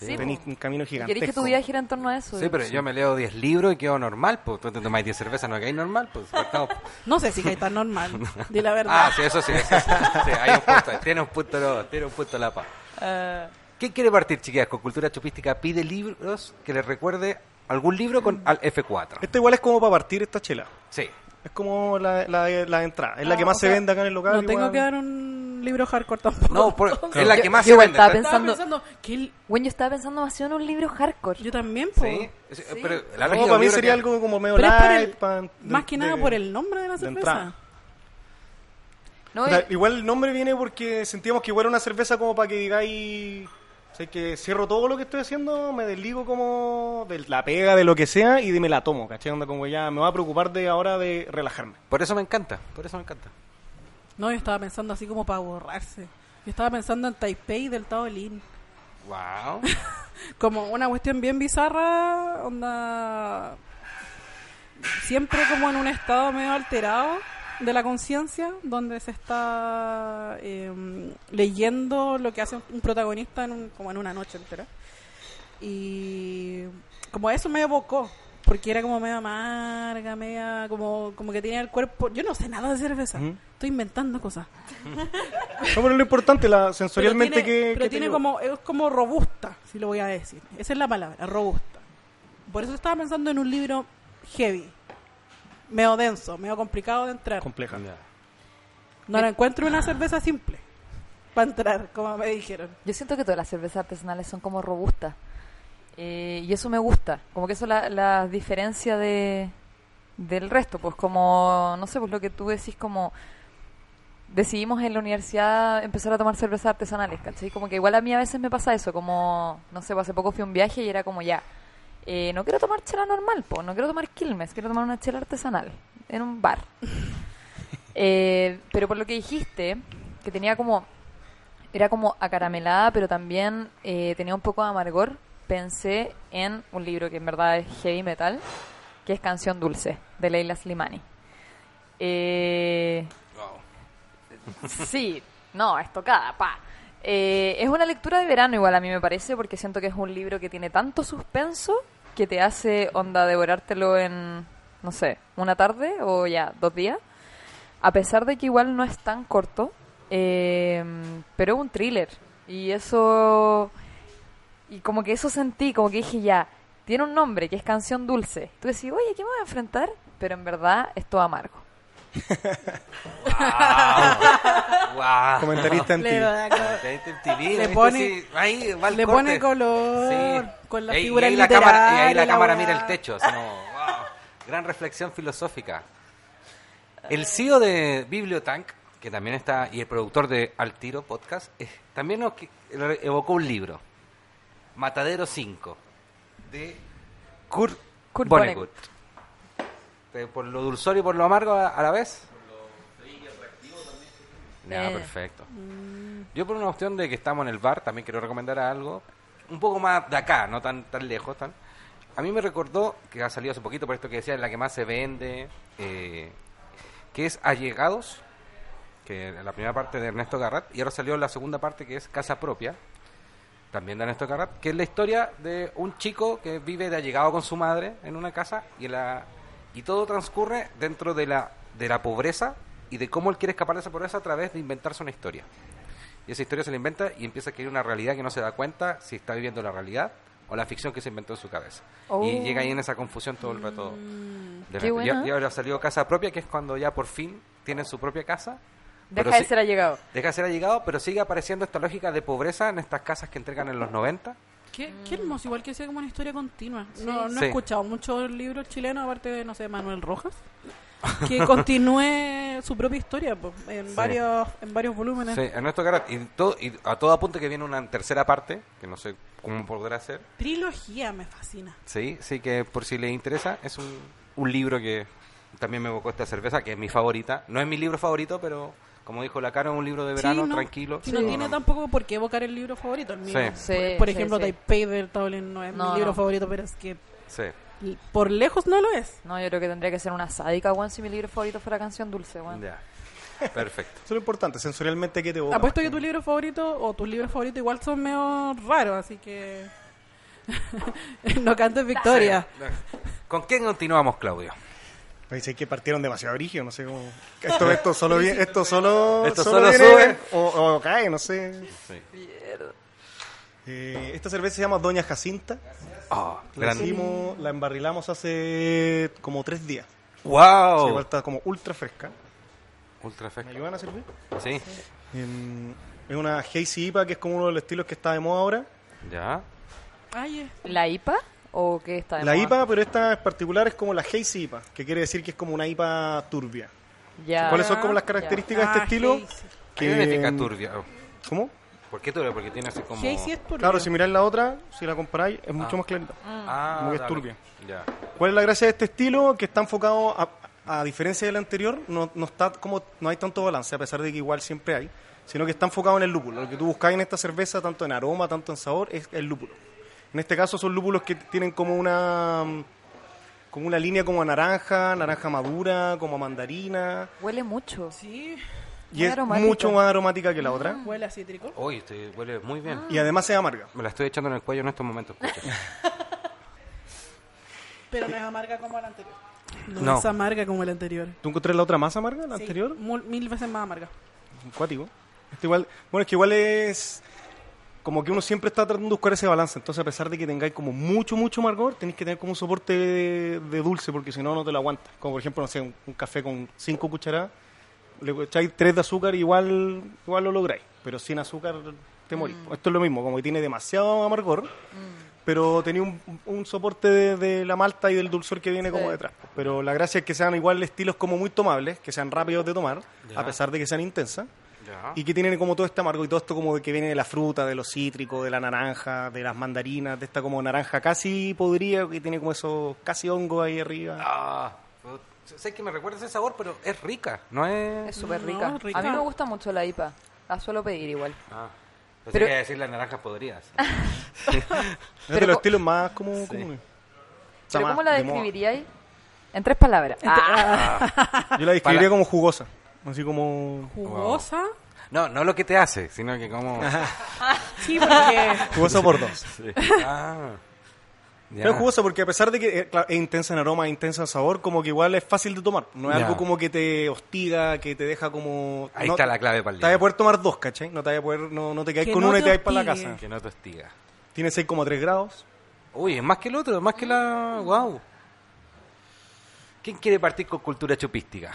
Sí, tenés po. un camino ¿Y gigantesco. ¿Queréis que tu vida gire en torno a eso? Sí, pero yo me leo 10 libros y quedo normal, pues tú te tomas 10 cervezas, no quedáis normal, pues. *laughs* No sé si hay tan normal. *laughs* Di la verdad. Ah, sí, eso sí, eso sí. Hay un punto, tiene un punto, tiene un punto la paz. Eh, ¿Qué quiere partir, chiquillas? Con Cultura Chupística pide libros que les recuerde algún libro con al F4. Esta igual es como para partir esta chela. Sí. Es como la, la, la entrada. Es la Ah, que más se sea, vende acá en el local. No tengo que dar un libro hardcore tampoco. No, por- *laughs* es la que más yo se vende. estaba ¿está? Estaba pensando- pensando que el- Bueno, yo estaba pensando demasiado en un libro hardcore. yo también, po. Sí, sí, pero la No, para mí sería que- algo como medio el- light. pa- Más de- que nada de- por el nombre de la de cerveza. entrada. No, O sea, y- igual el nombre viene porque sentíamos que igual era una cerveza como para que digáis... sea, que cierro todo lo que estoy haciendo, me desligo como de la pega, de lo que sea, y me la tomo, ¿cachai? Onda como ya me va a preocupar de ahora de relajarme. Por eso me encanta, por eso me encanta. No, yo estaba pensando así como para borrarse. Yo estaba pensando en Taipei del Taolín. Wow. *laughs* Como una cuestión bien bizarra, onda... Siempre como en un estado medio alterado de la conciencia, donde se está eh, leyendo lo que hace un protagonista en un- como en una noche entera. Y como eso me evocó, porque era como medio amarga, media como, como que tenía el cuerpo... Yo no sé nada de cerveza, estoy inventando cosas. No, pero lo importante, la sensorialmente pero tiene, que... pero que tiene como es como robusta si lo voy a decir esa es la palabra robusta por eso estaba pensando en un libro heavy medio denso medio complicado de entrar Compleja. no la encuentro una cerveza simple para entrar como me dijeron Yo siento que todas las cervezas artesanales son como robustas. Eh, y eso me gusta. Como que eso la, la diferencia de, del resto. Pues como, no sé, pues lo que tú decís como... Decidimos en la universidad empezar a tomar cervezas artesanales, ¿cachai? Como que igual a mí a veces me pasa eso, como, no sé, pues hace poco fui a un viaje y era como ya, eh, no quiero tomar chela normal, po, no quiero tomar Quilmes, quiero tomar una chela artesanal en un bar. *laughs* Eh, pero por lo que dijiste, que tenía como era como acaramelada, pero también eh, tenía un poco de amargor. Pensé en un libro que en verdad es heavy metal, que es Canción Dulce, de Leila Slimani. Eh, sí, no, es tocada, pa. Eh, es una lectura de verano igual a mí me parece, porque siento que es un libro que tiene tanto suspenso que te hace onda devorártelo en, no sé, una tarde o ya dos días. A pesar de que igual no es tan corto, eh, pero es un thriller. Y eso. Y como que eso sentí, como que dije ya, tiene un nombre que es Canción Dulce. Tú decís, oye, ¿qué me voy a enfrentar? Pero en verdad es todo amargo. Wow. Comentarista en le, ti. Le pone- ahí va el le corte. pone color Sí. con la Y- y figura ahí la cámara, y ahí la la cámara mira el techo. wow. Gran reflexión filosófica. El CEO de Bibliotank, que también está, y el productor de Al Tiro Podcast, eh, también nos evocó un libro, Matadero 5, de Kurt, Kurt Vonnegut. Eh, por lo dulzor y por lo amargo a, a la vez. Ya, Eh. perfecto. Yo por una cuestión de que estamos en el bar, también quiero recomendar algo un poco más de acá, no tan tan lejos. tan A mí me recordó, que ha salido hace poquito por esto que decía, la que más se vende, eh, que es Allegados, que es la primera parte de Ernesto Garrat, y ahora salió la segunda parte que es Casa Propia, también de Ernesto Garrat, que es la historia de un chico que vive de allegado con su madre en una casa y, la, y todo transcurre dentro de la, de la pobreza y de cómo él quiere escapar de esa pobreza a través de inventarse una historia. Y esa historia se la inventa y empieza a crear una realidad que no se da cuenta si está viviendo la realidad o la ficción que se inventó en su cabeza. Oh. Y llega ahí en esa confusión todo el rato. qué buena. Y, y ahora salió Casa Propia, que es cuando ya por fin tienen su propia casa. Deja de ser allegado. Deja de ser allegado, pero sigue apareciendo esta lógica de pobreza en estas casas que entregan en los 90. Qué, qué hermoso, igual que sea como una historia continua. No, no Sí. he escuchado muchos libros chilenos, aparte de, no sé, Manuel Rojas, *laughs* que continúe su propia historia po, en, Sí. varios, en varios volúmenes. Sí, en nuestro carácter. Y, todo, y a todo apunte que viene una tercera parte, que no sé cómo podrá ser. Trilogía me fascina. Sí, sí que por si les interesa, es un, un libro que también me evocó esta cerveza, que es mi favorita. No es mi libro favorito, pero como dijo la cara, es un libro de verano, Sí, no, tranquilo. sí, no tiene tampoco por qué evocar el libro favorito. El mío. Sí. Sí, por, por ejemplo, sí. Taipei del Tablin no es No, mi libro no. favorito, pero es que por lejos no lo es. No, yo creo que tendría que ser una sádica, weón, si mi libro favorito fuera canción dulce, weón. Ya. Perfecto. Eso es lo importante, sensorialmente que te evoca. Apuesto que tu libro favorito o tus libros favoritos igual son medio raros, así que *laughs* no cantes victoria. ¿Con quién continuamos, Claudio? Parece que partieron demasiado brígido, no sé cómo. Esto, esto solo bien, esto solo, Esto solo viene sube. o, o cae, no sé. Sí. Eh, esta cerveza se llama Doña Jacinta. Oh, La, hicimos- la embarrilamos hace como tres días. ¡Wow! Igual está como ultra fresca. Ultra ¿Me fresco. ayudan a servir? Sí. Em, es una Hazy IPA que es como uno de los estilos que está de moda ahora. Ya. Ay. ¿La IPA? ¿O qué está de La moda? IPA, pero esta en particular es como la Hazy IPA, que quiere decir que es como una IPA turbia. Ya. ¿Cuáles son como las características de Ah, este estilo? Hazy. ¿Qué significa turbia? ¿Cómo? ¿Por qué turbia? Porque tiene así como... Hazy es turbio. Claro, si miráis la otra, si la comparáis, es mucho Ah. más clarita. Ah, como que es turbia. Ya. ¿Cuál es la gracia de este estilo? Que está enfocado, a, a diferencia del anterior, no, no está como no hay tanto balance, a pesar de que igual siempre hay, sino que está enfocado en el lúpulo. Lo que tú buscas en esta cerveza, tanto en aroma, tanto en sabor, es el lúpulo. En este caso son lúpulos que tienen como una como una línea como a naranja, naranja madura, como a mandarina, Huele mucho. Sí, y Muy es aromática. mucho más aromática que la otra. huele a cítrico. Uy, este huele muy bien. Y además es amarga. Me la estoy echando en el cuello en estos momentos. *laughs* Pero no es amarga como la anterior. No, No. es amarga como la anterior. ¿Tú encontrás la otra más amarga, la Sí, anterior? mil veces más amarga. Cuático. Este igual, bueno, es que igual es como que uno siempre está tratando de buscar ese balance. Entonces, a pesar de que tengáis como mucho, mucho amargor, tenéis que tener como un soporte de, de dulce, porque si no, no te lo aguantas. Como por ejemplo, no sé, un, un café con cinco cucharadas, le echáis tres de azúcar, igual, igual lo lográis. Pero sin azúcar te morís. Esto es lo mismo, como que tiene demasiado amargor, pero tenía un, un soporte de, de la malta y del dulzor que viene como detrás. Pero la gracia es que sean igual estilos como muy tomables, que sean rápidos de tomar, Ya. a pesar de que sean intensas Ya. y que tienen como todo este amargo y todo esto como de que viene de la fruta, de los cítricos, de la naranja, de las mandarinas, de esta como naranja casi podrida que tiene como esos casi hongos ahí arriba. Ah, sé que me recuerda ese sabor, pero es rica, no es... Es súper No, rica. A mí me gusta mucho la IPA. La suelo pedir igual. Ah, pensé Pero- que decir las naranjas podridas. es de pero los estilos más como Sí. comunes. Está ¿Pero cómo la describiríais? En tres palabras. Ah, *laughs* Yo la describiría como jugosa, así como Jugosa. No, no lo que te hace, sino que como... *laughs* Sí, porque jugosa por dos. Sí. *laughs* Ah, ya. Pero es jugosa porque a pesar de que eh, claro, es intensa en aroma, es intensa en sabor, como que igual es fácil de tomar. No es Ya. algo como que te hostiga, que te deja como... Ahí no- está la clave para el Te vas a día. poder tomar dos, ¿cachai? No te vas a poder, no, no te Que con no una y te vas para la casa. Que no te hostiga. Tiene 6,3 grados. Uy, es más que el otro, es más que la... Wow. ¿Quién quiere partir con cultura chupística?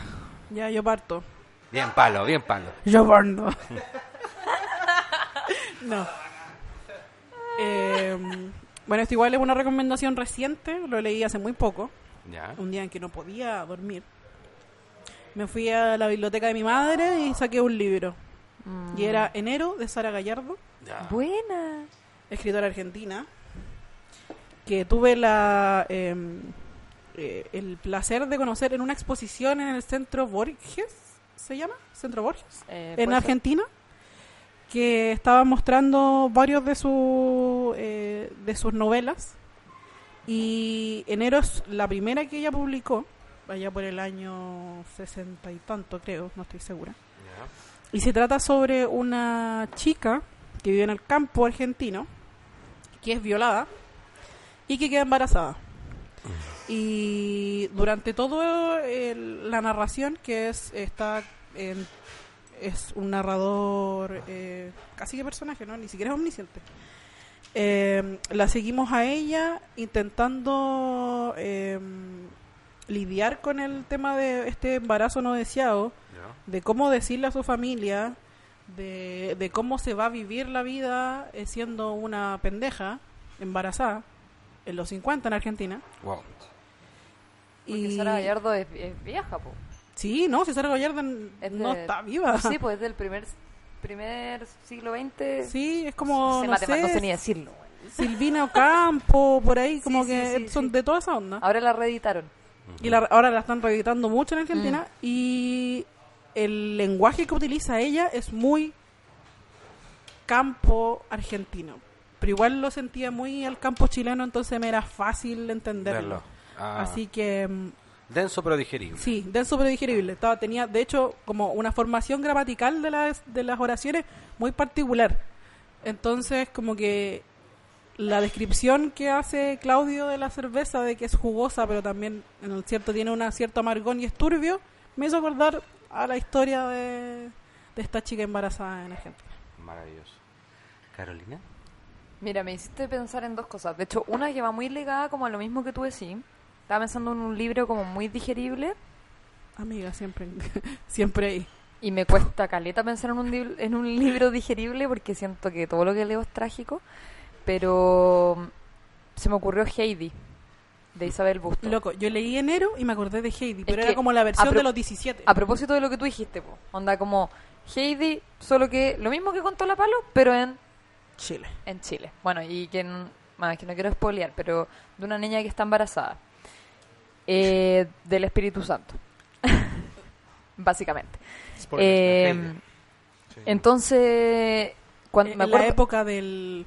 ya yo parto. Bien palo, bien palo. Yo parto. no. *laughs* Eh, bueno, esto igual es una recomendación reciente, lo leí hace muy poco, Ya. un día en que no podía dormir. Me fui a la biblioteca de mi madre y saqué un libro. Y era Enero de Sara Gallardo. ya. buena. escritora argentina, que tuve la eh, eh, el placer de conocer en una exposición en el Centro Borges, ¿se llama? Centro Borges, Eh, en ser. Argentina, que estaba mostrando varios de, su, eh, de sus novelas. Y Enero es la primera que ella publicó, allá por el año sesenta y tanto creo, no estoy segura. Y se trata sobre una chica que vive en el campo argentino, que es violada y que queda embarazada. Y durante todo el- la narración, que es está en- es un narrador eh, casi que personaje, ¿no? Ni siquiera es omnisciente. Eh, la seguimos a ella intentando eh, lidiar con el tema de este embarazo no deseado de cómo decirle a su familia, de, de cómo se va a vivir la vida eh, siendo una pendeja embarazada en los 50 en Argentina. Wow. Porque y Sara Gallardo es, es vieja, po. Sí, no, si Sara Gallardo Es no de- está viva. Sí, pues es del primer, primer siglo XX. Sí, es como, Se no matema- no sé sé, ni decirlo. Silvina Ocampo, por ahí, *laughs* como Sí, que sí, sí, son sí. de toda esa onda. Ahora la reeditaron. Y la- ahora la están reeditando mucho en Mm. Argentina y el lenguaje que utiliza ella es muy campo argentino. Pero igual lo sentía muy al campo chileno, entonces me era fácil entenderlo. Verlo. Ah, Así que mm, Denso pero digerible. sí, denso pero digerible. Estaba, tenía, de hecho, como una formación gramatical de las, de las oraciones muy particular. Entonces, como que la descripción que hace Claudio de la cerveza, de que es jugosa, pero también en el cierto tiene una cierto amargón y es turbio, me hizo acordar a la historia de, de esta chica embarazada en Argentina. Maravilloso. Carolina. Mira, me hiciste pensar en dos cosas. De hecho, una que va muy ligada como a lo mismo que tú decís. Estaba pensando en un libro como muy digerible Amiga, siempre, *laughs* siempre ahí. y me cuesta caleta pensar en un, en un libro digerible porque siento que todo lo que leo es trágico. Pero mm, se me ocurrió Heidi, de Isabel Busto. Loco, yo leí enero y me acordé de Heidi, pero era como la versión de los 17. A propósito de lo que tú dijiste, po, onda como Heidi, solo que lo mismo que contó la Palo, pero en Chile. en Chile. Bueno, y que, es que no quiero spoilear, pero de una niña que está embarazada. Eh, del Espíritu Santo. *laughs* Básicamente. Eh. Sí. entonces, cuando en me la acuerdo... época del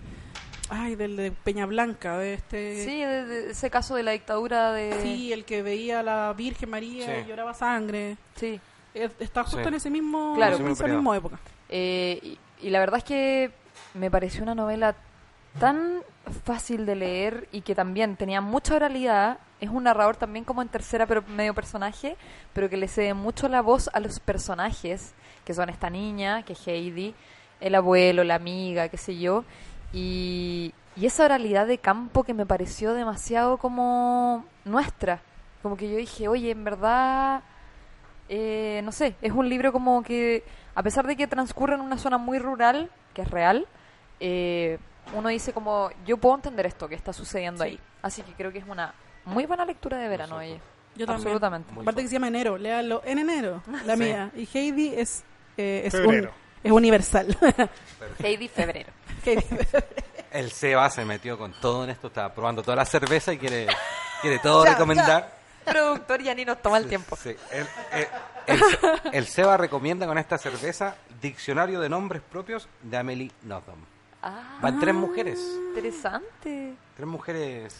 ay del de Peña Blanca de este Sí, de, de ese caso de la dictadura de... sí, el que veía a la Virgen María Sí. y lloraba sangre Sí. Eh, está justo Sí. en ese mismo Claro. en Ese esa mismo misma época Eh, y, y la verdad es que me pareció una novela tan fácil de leer y que también tenía mucha oralidad. Es un narrador también como en tercera, pero medio personaje, pero que le cede mucho la voz a los personajes, que son esta niña, que es Heidi, el abuelo, la amiga, qué sé yo. Y, esa oralidad de campo que me pareció demasiado como nuestra. Como que yo dije, oye, en verdad eh, no sé, es un libro como que, a pesar de que transcurre en una zona muy rural, que es real, eh, uno dice como, yo puedo entender esto que está sucediendo Sí. ahí. Así que creo que es una muy buena lectura de verano, oye. yo también Absolutamente. Muy aparte que se llama enero léalo en enero la *laughs* Sí. mía y Heidi es eh, es, un- Febrero. es universal Heidi Febrero. *laughs* Heidi. El Seba se metió con todo en esto, estaba probando toda la cerveza y quiere, quiere todo Ya, recomendar. Productor ya ni nos toma el tiempo. Sí, el, el- el- el Seba recomienda con esta cerveza Diccionario de Nombres Propios de Amelie Nothomb. Ah, Van tres mujeres. interesante. Tres mujeres.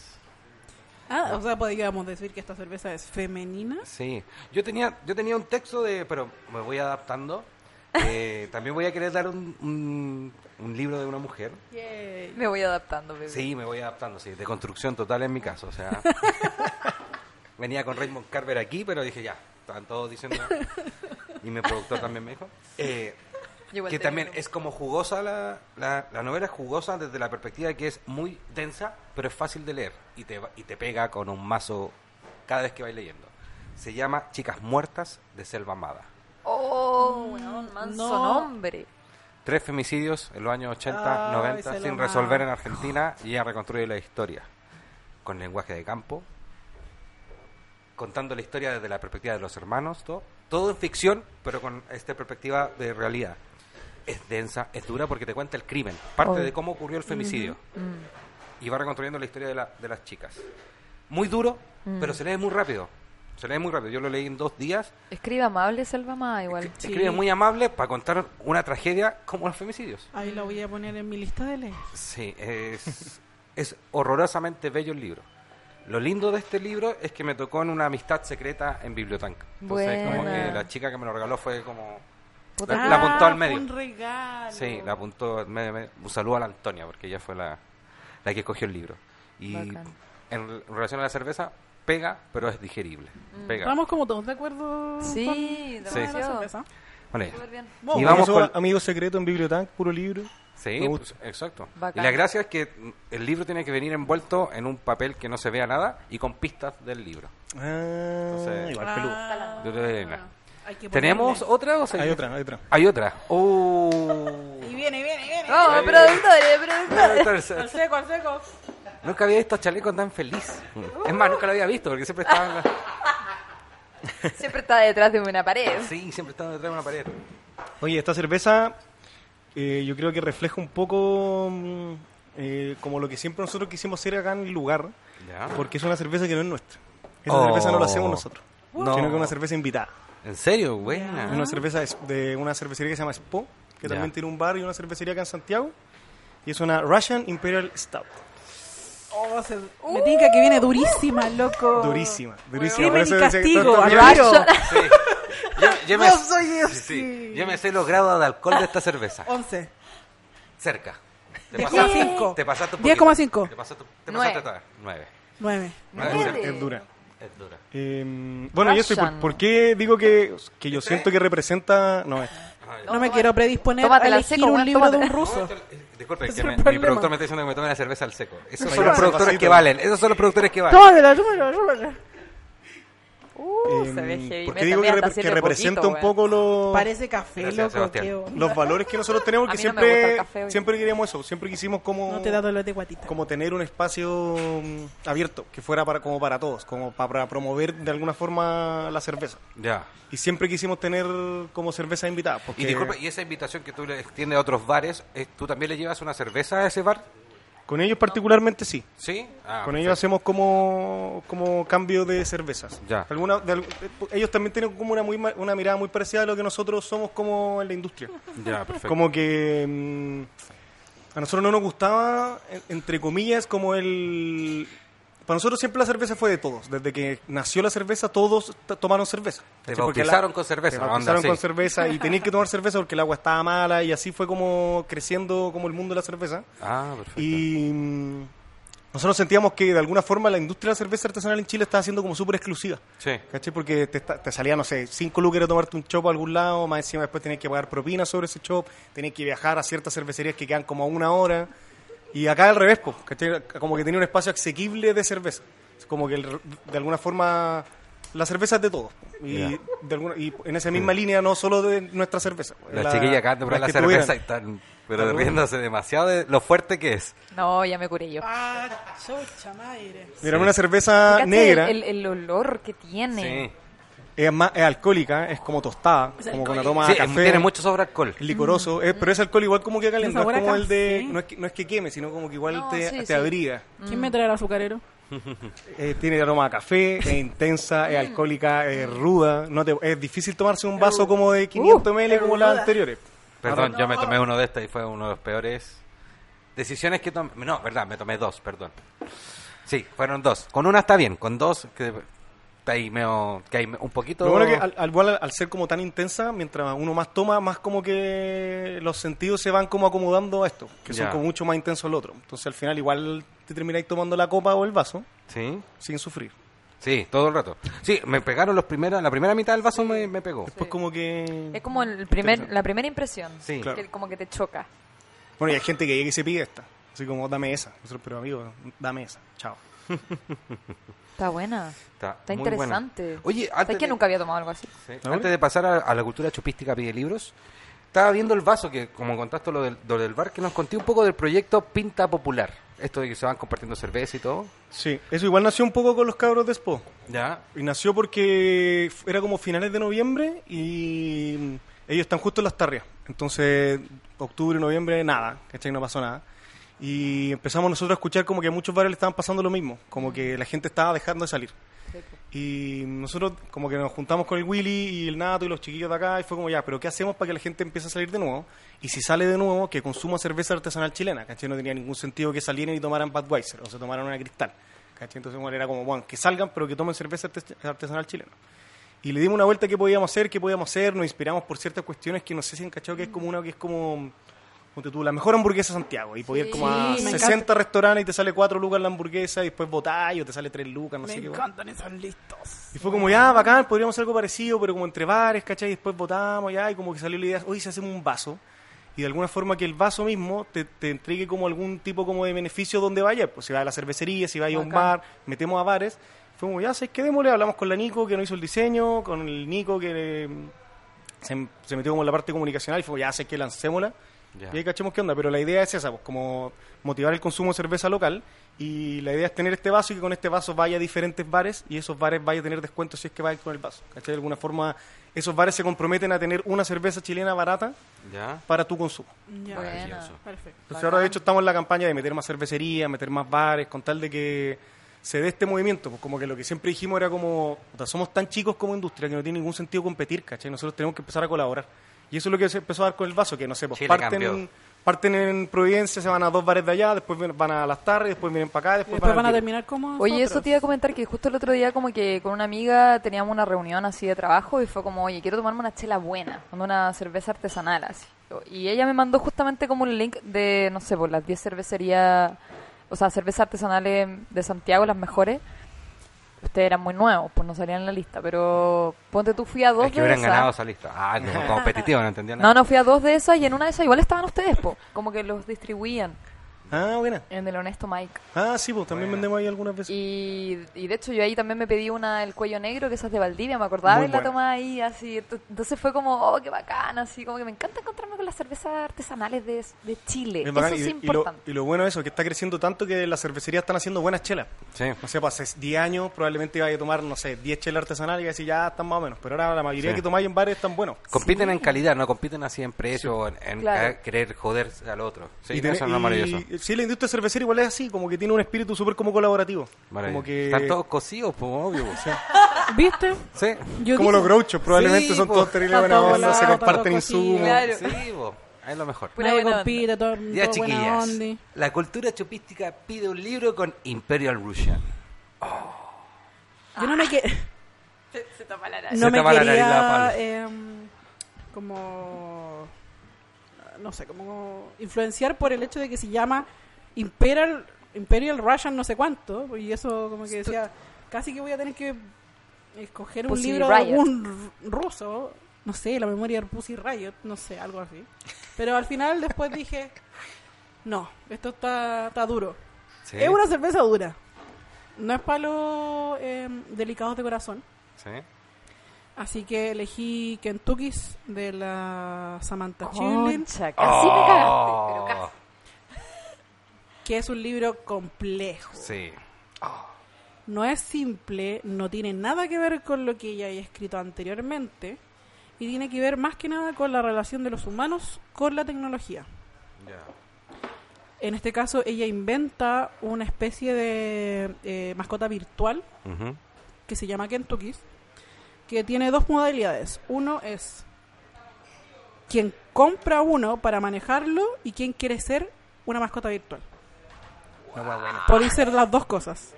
ah o sea podríamos decir que esta cerveza es femenina Sí. Yo tenía, yo tenía un texto de. Pero me voy adaptando. Eh, *laughs* también voy a querer dar un, un, un libro de una mujer. Yay. Me voy adaptando, bebé. Sí, me voy adaptando, sí. De construcción total en mi caso. O sea. *laughs* venía con Raymond Carver aquí, pero dije ya. Estaban todos diciendo. *laughs* Y mi productor también me dijo. Eh, que también es como jugosa la, la, la novela es jugosa desde la perspectiva de que es muy densa pero es fácil de leer y te, y te pega con un mazo cada vez que vais leyendo. Se llama Chicas Muertas de Selva Amada. Oh, weón, manso no. nombre. tres femicidios en los años 80, Ay, 90 Selva sin resolver en Argentina y ella reconstruye la historia con lenguaje de campo contando la historia desde la perspectiva de los hermanos todo, todo en ficción pero con esta perspectiva de realidad es densa, es dura porque te cuenta el crimen, parte Obvio. de cómo ocurrió el femicidio. Mm. Y va reconstruyendo la historia de, la- de las chicas. Muy duro, Mm. pero se lee muy rápido. Se lee muy rápido. Yo lo leí en dos días. Escribe amable, Selva Más, igual. Sí. Escribe muy amable para contar una tragedia como los femicidios. ahí la voy a poner en mi lista de leer Sí, es, *laughs* es horrorosamente bello el libro. Lo lindo de este libro es que me tocó en una amistad secreta en Bibliotanca. Entonces, como Buena. que la chica que me lo regaló fue como... La, que- la apuntó al Ah, medio. un regalo Sí, la apuntó. me- me- un saludo a la Antonia, porque ella fue la, la que escogió el libro. Y Bacán. en, en relación a la cerveza, pega, pero es digerible. Pega. Estamos como todos de acuerdo Sí, con la cerveza. Vale. Bien. Y vamos con- Amigo secreto en Bibliotank, puro libro. Sí, pues, exacto. Bacán. Y la gracia es que mm, el libro tiene que venir envuelto en un papel que no se vea nada y con pistas del libro. Ah, Entonces- igual peludo. Ah, Yo te ¿Tenemos otra o Hay seguimos? otra, hay otra. Hay otra. Oh. Y viene, viene, viene. ¡Vamos, productores, productores! Al seco, al seco. Nunca había visto a Chaleco tan feliz. Es más, nunca lo había visto porque siempre estaba en la... *laughs* Siempre está detrás de una pared. Sí, siempre estaba detrás de una pared. Oye, esta cerveza eh, yo creo que refleja un poco mm, eh, como lo que siempre nosotros quisimos hacer acá en el lugar, Ya. porque es una cerveza que no es nuestra. Esa Oh. cerveza no la hacemos nosotros, No. sino que es una cerveza invitada. ¿En serio? Buena. Es una cerveza es- de una cervecería que se llama Spo, que Ya. también tiene un bar y una cervecería acá en Santiago. Y es una Russian Imperial Stout. Oh, se- Me tinca que viene durísima, loco. Durísima, durísima. Crimen y castigo, tiro. Sí. Yo, yo *laughs* me, No soy sí, sí. Yo me sé los grados de alcohol de esta cerveza. 11. Cerca. Te 10,5. Te pasaste un 10,5. poquito. Te pasaste, te Nueve. pasaste toda. Nueve. 9. Nueve. dura, Nueve. es dura. Es dura. Eh, bueno, yo estoy. ¿por, por qué digo que, que yo siento que representa.? No. No me quiero predisponer a Tómatela elegir seco, un weón, libro de un ruso. Que me- el mi productor me está diciendo que me tome la cerveza al seco. Esos son los productores que valen. Esos son los productores que valen. Tómatela, tómatela, tómatela. Uh, Eh, se ve heavy. porque digo que, rep- representa poquito, un poco los, Parece café, Gracias, loco. Sebastián. qué onda. los valores que nosotros tenemos, que no siempre, café, siempre queríamos eso. Siempre quisimos como. No te da dolor de guatita. como tener un espacio mm, abierto, que fuera para como para todos, como pa- para promover de alguna forma la cerveza. Ya. Y siempre quisimos tener como cerveza invitada. Porque Y disculpe, y esa invitación que tú le extiendes a otros bares, eh, ¿tú también le llevas una cerveza a ese bar? Con ellos particularmente sí. ¿Sí? Ah, Con ellos hacemos como, como cambio de cervezas. Ya. Alguna, de al- eh, ellos también tienen como una, muy, una mirada muy parecida a lo que nosotros somos como en la industria. Ya, perfecto. Como que mm, a nosotros no nos gustaba, en- entre comillas, como el... Para nosotros siempre la cerveza fue de todos. Desde que nació la cerveza, todos tomaron cerveza. Te con cerveza, Te onda, bautizaron sí. con cerveza y tenías que tomar cerveza porque el agua estaba mala y así fue como creciendo como el mundo de la cerveza. Ah, perfecto. Y mm, nosotros sentíamos que de alguna forma la industria de la cerveza artesanal en Chile estaba siendo como súper exclusiva. Sí. ¿Cachai? Porque te, salía, no sé, cinco lucas de tomarte un chop a algún lado, más encima después tenías que pagar propinas sobre ese chop, tenías que viajar a ciertas cervecerías que quedan como a una hora. Y acá al revés, po, ¿cachai? Como que tenía un espacio asequible de cerveza. Como que el- de alguna forma la cerveza es de todos. Y, Ya. de alguna- y en esa misma línea, no solo de nuestra cerveza. La- chiquillas acaban de probar la que cerveza y están pero riéndose demasiado de lo fuerte que es. No, ya me curé yo. Ah, chucha madre. Mira, una cerveza Fíjate negra. El, el, el olor que tiene. Sí. Es, más, es alcohólica, es como tostada, como con aroma Sí, café. tiene mucho sobre alcohol. Es licoroso, es- pero ese alcohol igual como que calienta, es como el de... No es, que, no es que queme, sino como que igual No, te, sí, te sí. abriga. ¿Quién me trae el azucarero? *laughs* Eh, tiene aroma a café, es intensa, Mm. es alcohólica, es ruda. No te, es difícil tomarse un vaso como de 500 ml como las anteriores. Perdón, yo me tomé uno de estos y fue uno de los peores decisiones que tomé. No, verdad, me tomé dos, perdón. Sí, fueron dos. Con una está bien, con dos que está ahí medio, que hay un poquito... Lo bueno que al, al, igual al ser como tan intensa, mientras uno más toma, más como que los sentidos se van como acomodando a esto, que son Ya. como mucho más intensos al otro. Entonces al final igual te termináis tomando la copa o el vaso Sí, sin sufrir. sí, todo el rato. Sí, me pegaron los primeros, la primera mitad del vaso me, me pegó. Después como que... Es como el primer, la primera impresión. Sí. Claro. Que como que te choca. Bueno, y hay gente que llega y se pide esta. Así como, dame esa. Nosotros, pero amigo, dame esa. Chao. *laughs* Está buena. Está, Está muy buena. interesante. Oye, ¿Sabes antes que de- nunca había tomado algo así? Antes de pasar a, a la cultura chupística pide libros, estaba viendo el vaso que, como contaste lo del, lo del bar, que nos conté un poco del proyecto Pinta Popular. Esto de que se van compartiendo cerveza y todo. Sí, eso igual nació un poco con los cabros de Spo. Ya. Y nació porque era como finales de noviembre y mm, ellos están justo en las tarrias. Entonces, octubre, noviembre, nada, ¿cachai? No pasó nada. Y empezamos nosotros a escuchar como que a muchos bares le estaban pasando lo mismo, como que la gente estaba dejando de salir. Y nosotros como que nos juntamos con el Willy y el Nato y los chiquillos de acá y fue como ya, pero ¿qué hacemos para que la gente empiece a salir de nuevo? Y si sale de nuevo, que consuma cerveza artesanal chilena, ¿cachai? No tenía ningún sentido que salieran y tomaran Budweiser o se tomaran una cristal, ¿cachai? Entonces bueno, era como, bueno, que salgan pero que tomen cerveza artes- artesanal chilena. Y le dimos una vuelta qué podíamos hacer, qué podíamos hacer, nos inspiramos por ciertas cuestiones que no sé si han cachado que es como una que es como... Ponte tú, la mejor hamburguesa de Santiago. Y podías ir como a Sí, me 60 encanta. restaurantes y te sale 4 lucas la hamburguesa y después botáis o te sale 3 lucas, no Me sé qué. weón. encantan esos listos. Y fue como, ya, bacán, podríamos hacer algo parecido, pero como entre bares, ¿cachai? Y después votamos, ya, y como que salió la idea, hoy se hacemos un vaso. Y de alguna forma que el vaso mismo te, te entregue como algún tipo como de beneficio donde vaya. Pues si va a la cervecería, si va a ir a un bar, metemos a bares. Fue como, ya, ¿sabes qué? Démosle, hablamos con la Nico, que nos hizo el diseño, con el Nico, que eh, se, se metió como en la parte comunicacional, y fue como, ya, sé que lancémosla. Ya. Y ahí cachemos qué onda, pero la idea es esa, pues, como motivar el consumo de cerveza local y la idea es tener este vaso y que con este vaso vaya a diferentes bares y esos bares vaya a tener descuento si es que va con el vaso. ¿Cachai? De alguna forma, esos bares se comprometen a tener una cerveza chilena barata ¿Ya? para tu consumo. Ya. Maravilloso. Perfecto. Entonces ahora de hecho estamos en la campaña de meter más cervecería, meter más bares, con tal de que se dé este movimiento, pues como que lo que siempre dijimos era como, puta, somos tan chicos como industria que no tiene ningún sentido competir, ¿cachai? Nosotros tenemos que empezar a colaborar. Y eso es lo que se empezó a dar con el vaso, que no sé, pues Chile parten cambió. en, parten en Providencia, se van a dos bares de allá, después van a las tardes, después vienen para acá, después, Después van a al- terminar como. Oye, eso te iba a comentar que justo el otro día como que con una amiga teníamos una reunión así de trabajo y fue como, oye, quiero tomarme una chela buena, con una cerveza artesanal así. Y ella me mandó justamente como un link de, no sé, por las 10 cervecerías, o sea, cervezas artesanales de Santiago, las mejores. Ustedes eran muy nuevos, pues no salían en la lista, pero ponte tú fui a dos Es que de hubieran esas. ganado esa lista. Ah, como *laughs* competitivo, no entendía nada. No, no, fui a dos de esas y en una de esas igual estaban ustedes, po. Como que los distribuían Ah, buena. en el Honesto Mike. Ah, sí, pues también vendemos ahí algunas veces. Y, y de hecho yo ahí también me pedí una el cuello negro, que esa es de Valdivia, me acordaba Muy y la tomaba ahí así. Ento- Entonces fue como, oh, qué bacana, así como que me encanta encontrarme con las cervezas artesanales de, de Chile. Es bacán, Eso es y, y lo, importante. y lo bueno de eso es que está creciendo tanto que las cervecerías están haciendo buenas chelas. Sí. No sé, pues hace 10 años probablemente vaya a tomar, no sé, 10 chelas artesanales y así ya están más o menos. Pero ahora la mayoría Sí. que tomáis en bares están buenos. Compiten en calidad, no compiten así en precio o en, en Claro. querer joderse al otro. Sí, Y eso es maravilloso. Sí, la industria cervecera igual es así, como que tiene un espíritu súper como colaborativo. Como que... Están todos cosidos, pues, obvio. pues. ¿Viste? Sí. Yo como dije- los grouchos, probablemente Sí, son po. todos terribles buena onda, se comparten insumos. Claro. Sí, po. es lo mejor. Pura Nadie buena compite, todo, Ya, todo chiquillas. La cultura chupística pide un libro con Imperial Russian. Yo no me, que- *laughs* Se tapa la no Se me tapa la nariz la em, como no sé, como influenciar por el hecho de que se llama Imperial Imperial Russian no sé cuánto y eso como que decía casi que voy a tener que escoger un Pussy libro de algún ruso, no sé, la memoria de Pussy Riot, no sé, algo así. Pero al final después *laughs* dije, no, esto está, está duro. Sí. Es una cerveza dura. No es para los em, delicados de corazón. Sí. Así que elegí Kentucky's de la Samantha Chilin, casi me cagaste, Oh. pero casi. que es un libro complejo. Sí. No es simple, no tiene nada que ver con lo que ella haya escrito anteriormente y tiene que ver más que nada con la relación de los humanos con la tecnología. Ya. En este caso, ella inventa una especie de eh, mascota virtual que se llama Kentucky's, que tiene dos modalidades. Uno es quien compra uno para manejarlo y quien quiere ser una mascota virtual. Hueá buena. Podéis ser las dos cosas.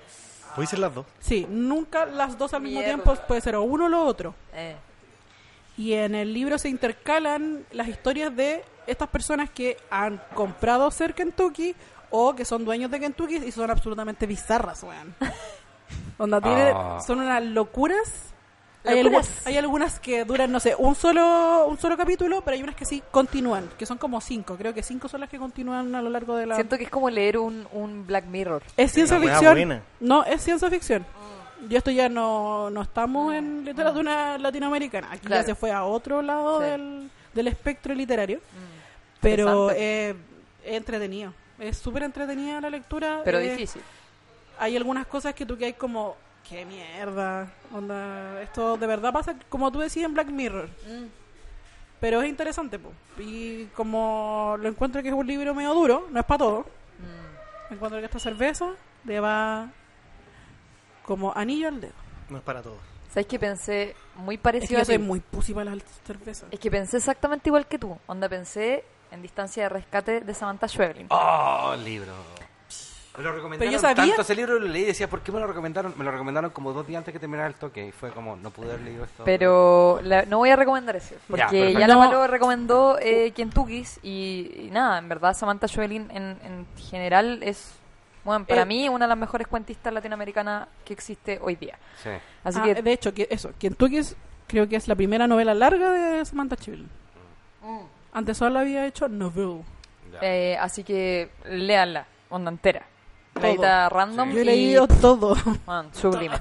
Podéis ser las dos. Sí, nunca las dos al mismo Mierda. tiempo, puede ser o uno o lo otro. Eh, Y en el libro se intercalan las historias de estas personas que han comprado ser Kentucky o que son dueños de Kentucky y son absolutamente bizarras, weón. *laughs* Onda, tiene- Ah. son unas locuras. Hay, algunas que duran, no sé, un solo un solo capítulo, pero hay unas que sí continúan, que son como cinco. Creo que cinco son las que continúan a lo largo de la... Siento que es como leer un, un Black Mirror. Es ciencia Una ficción. buena. No, es ciencia ficción. Y esto ya no, no estamos en literatura latinoamericana. Aquí Claro. ya se fue a otro lado Sí. del, del espectro literario. Pero Interesante. eh, es entretenido. Es súper entretenida la lectura. Pero eh, difícil. Hay algunas cosas que tú que hay como, qué mierda. Onda, esto de verdad pasa como tú decías en Black Mirror. Mm. Pero es interesante, po. Y como lo encuentro que es un libro medio duro, no es para todo. Mm. Encuentro que esta cerveza le va como anillo al dedo. No es para todos. ¿Sabes que pensé muy Es que parecido yo a soy ti? muy pussy para las cervezas. Es que pensé exactamente igual que tú. Onda, pensé en Distancia de Rescate de Samantha Schweblin. Oh, libro. Me lo recomendaron Pero yo sabía- tanto ese libro, lo leí y decía, ¿por qué me lo recomendaron? Me lo recomendaron como dos días antes que terminara el toque y fue como, no pude haber leído esto. Pero la- no voy a recomendar ese, porque ya, la No. Malo recomendó eh, Kentucky's y, y nada, en verdad Samantha Schweblin en, en general es, bueno, para Eh, mí una de las mejores cuentistas latinoamericanas que existe hoy día. Sí. Así Ah, que de hecho, que eso, Kentucky es- creo que es la primera novela larga de Samantha Chibnall. Antes solo había hecho novel. Ya. eh, así que léanla, onda entera. Leída random Yo he y leído todo. Man, *laughs* sublime.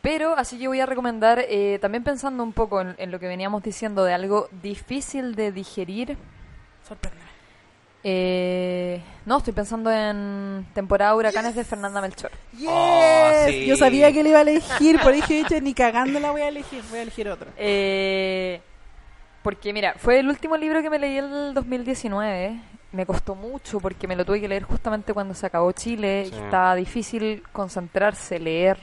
Pero así que voy a recomendar, eh, también pensando un poco en, en lo que veníamos diciendo de algo difícil de digerir, Sorprende. Eh, no, estoy pensando en temporada de huracanes de Fernanda Melchor. Yes. Oh, sí. Yo sabía que le iba a elegir, por dije, "Che, ni cagando la voy a elegir, voy a elegir otra. Eh, porque mira, fue el último libro que me leí el 2019. Me costó mucho porque me lo tuve que leer justamente cuando se acabó Chile Sí. y estaba difícil concentrarse, leer.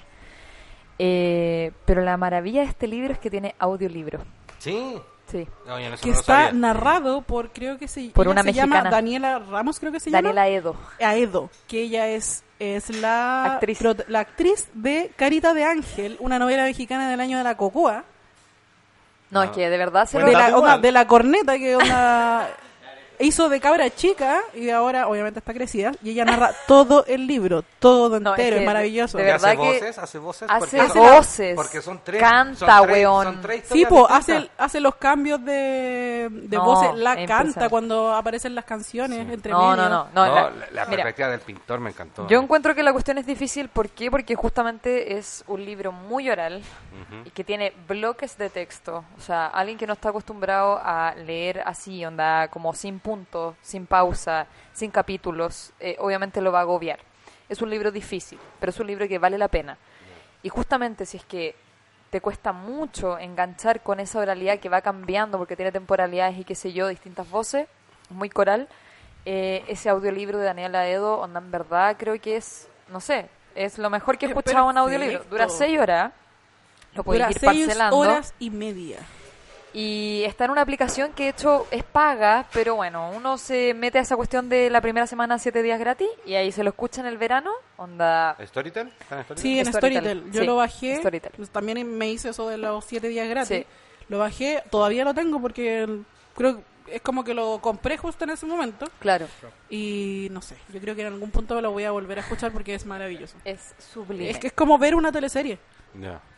Eh, pero la maravilla de este libro es que tiene audiolibro. Sí. Sí. No, no, Que está sabía. narrado por, creo que se, Por una se llama mexicana. Daniela Ramos, creo que se llama. Daniela Edo. Aedo, que ella es, es la Actriz. la actriz de Carita de Ángel, una novela mexicana del año de la Cocoa. No, No. es que de verdad se Bueno, de, lo... la, onda- de la corneta que onda, *laughs* hizo de cabra chica y ahora obviamente está crecida y ella narra *laughs* todo el libro, todo No, es entero, es, que maravilloso. de ¿Y verdad hace que voces? ¿Hace voces? hace Porque Hace son- voces. Porque son tres. Canta, son tres- weón. son tres Sí, po, hace, hace los cambios de, de No, voces, la es canta cuando aparecen las canciones entre No, medio. no, no. No, no, la- la, la mira, perspectiva del pintor me encantó. Yo encuentro que la cuestión es difícil, ¿por qué? Porque justamente es un libro muy oral y que tiene bloques de texto. O sea, alguien que no está acostumbrado a leer así, onda, como sin puntos, sin pausa, sin capítulos, eh, obviamente lo va a agobiar. Es un libro difícil, pero es un libro que vale la pena. Y justamente si es que te cuesta mucho enganchar con esa oralidad que va cambiando porque tiene temporalidades y qué sé yo, distintas voces, muy coral, eh, ese audiolibro de Daniela Edo, onda, en verdad creo que es, no sé, es lo mejor que he Es escuchado en perfecto. audiolibro. Dura seis horas, lo ir seis parcelando. horas y media. Y está en una aplicación que de hecho es paga, pero bueno, uno se mete a esa cuestión de la primera semana siete días gratis y ahí se lo escucha en el verano, onda... ¿Storytel? ¿Está en Storytel? Sí, en Storytel. Storytel. Yo Sí, lo bajé. Storytel. pues, También me hice eso de los siete días gratis. Sí. Lo bajé, todavía lo tengo porque creo que es como que lo compré justo en ese momento. Claro, Y no sé, yo creo que en algún punto me lo voy a volver a escuchar porque es maravilloso. es sublime. Es que es como ver una teleserie.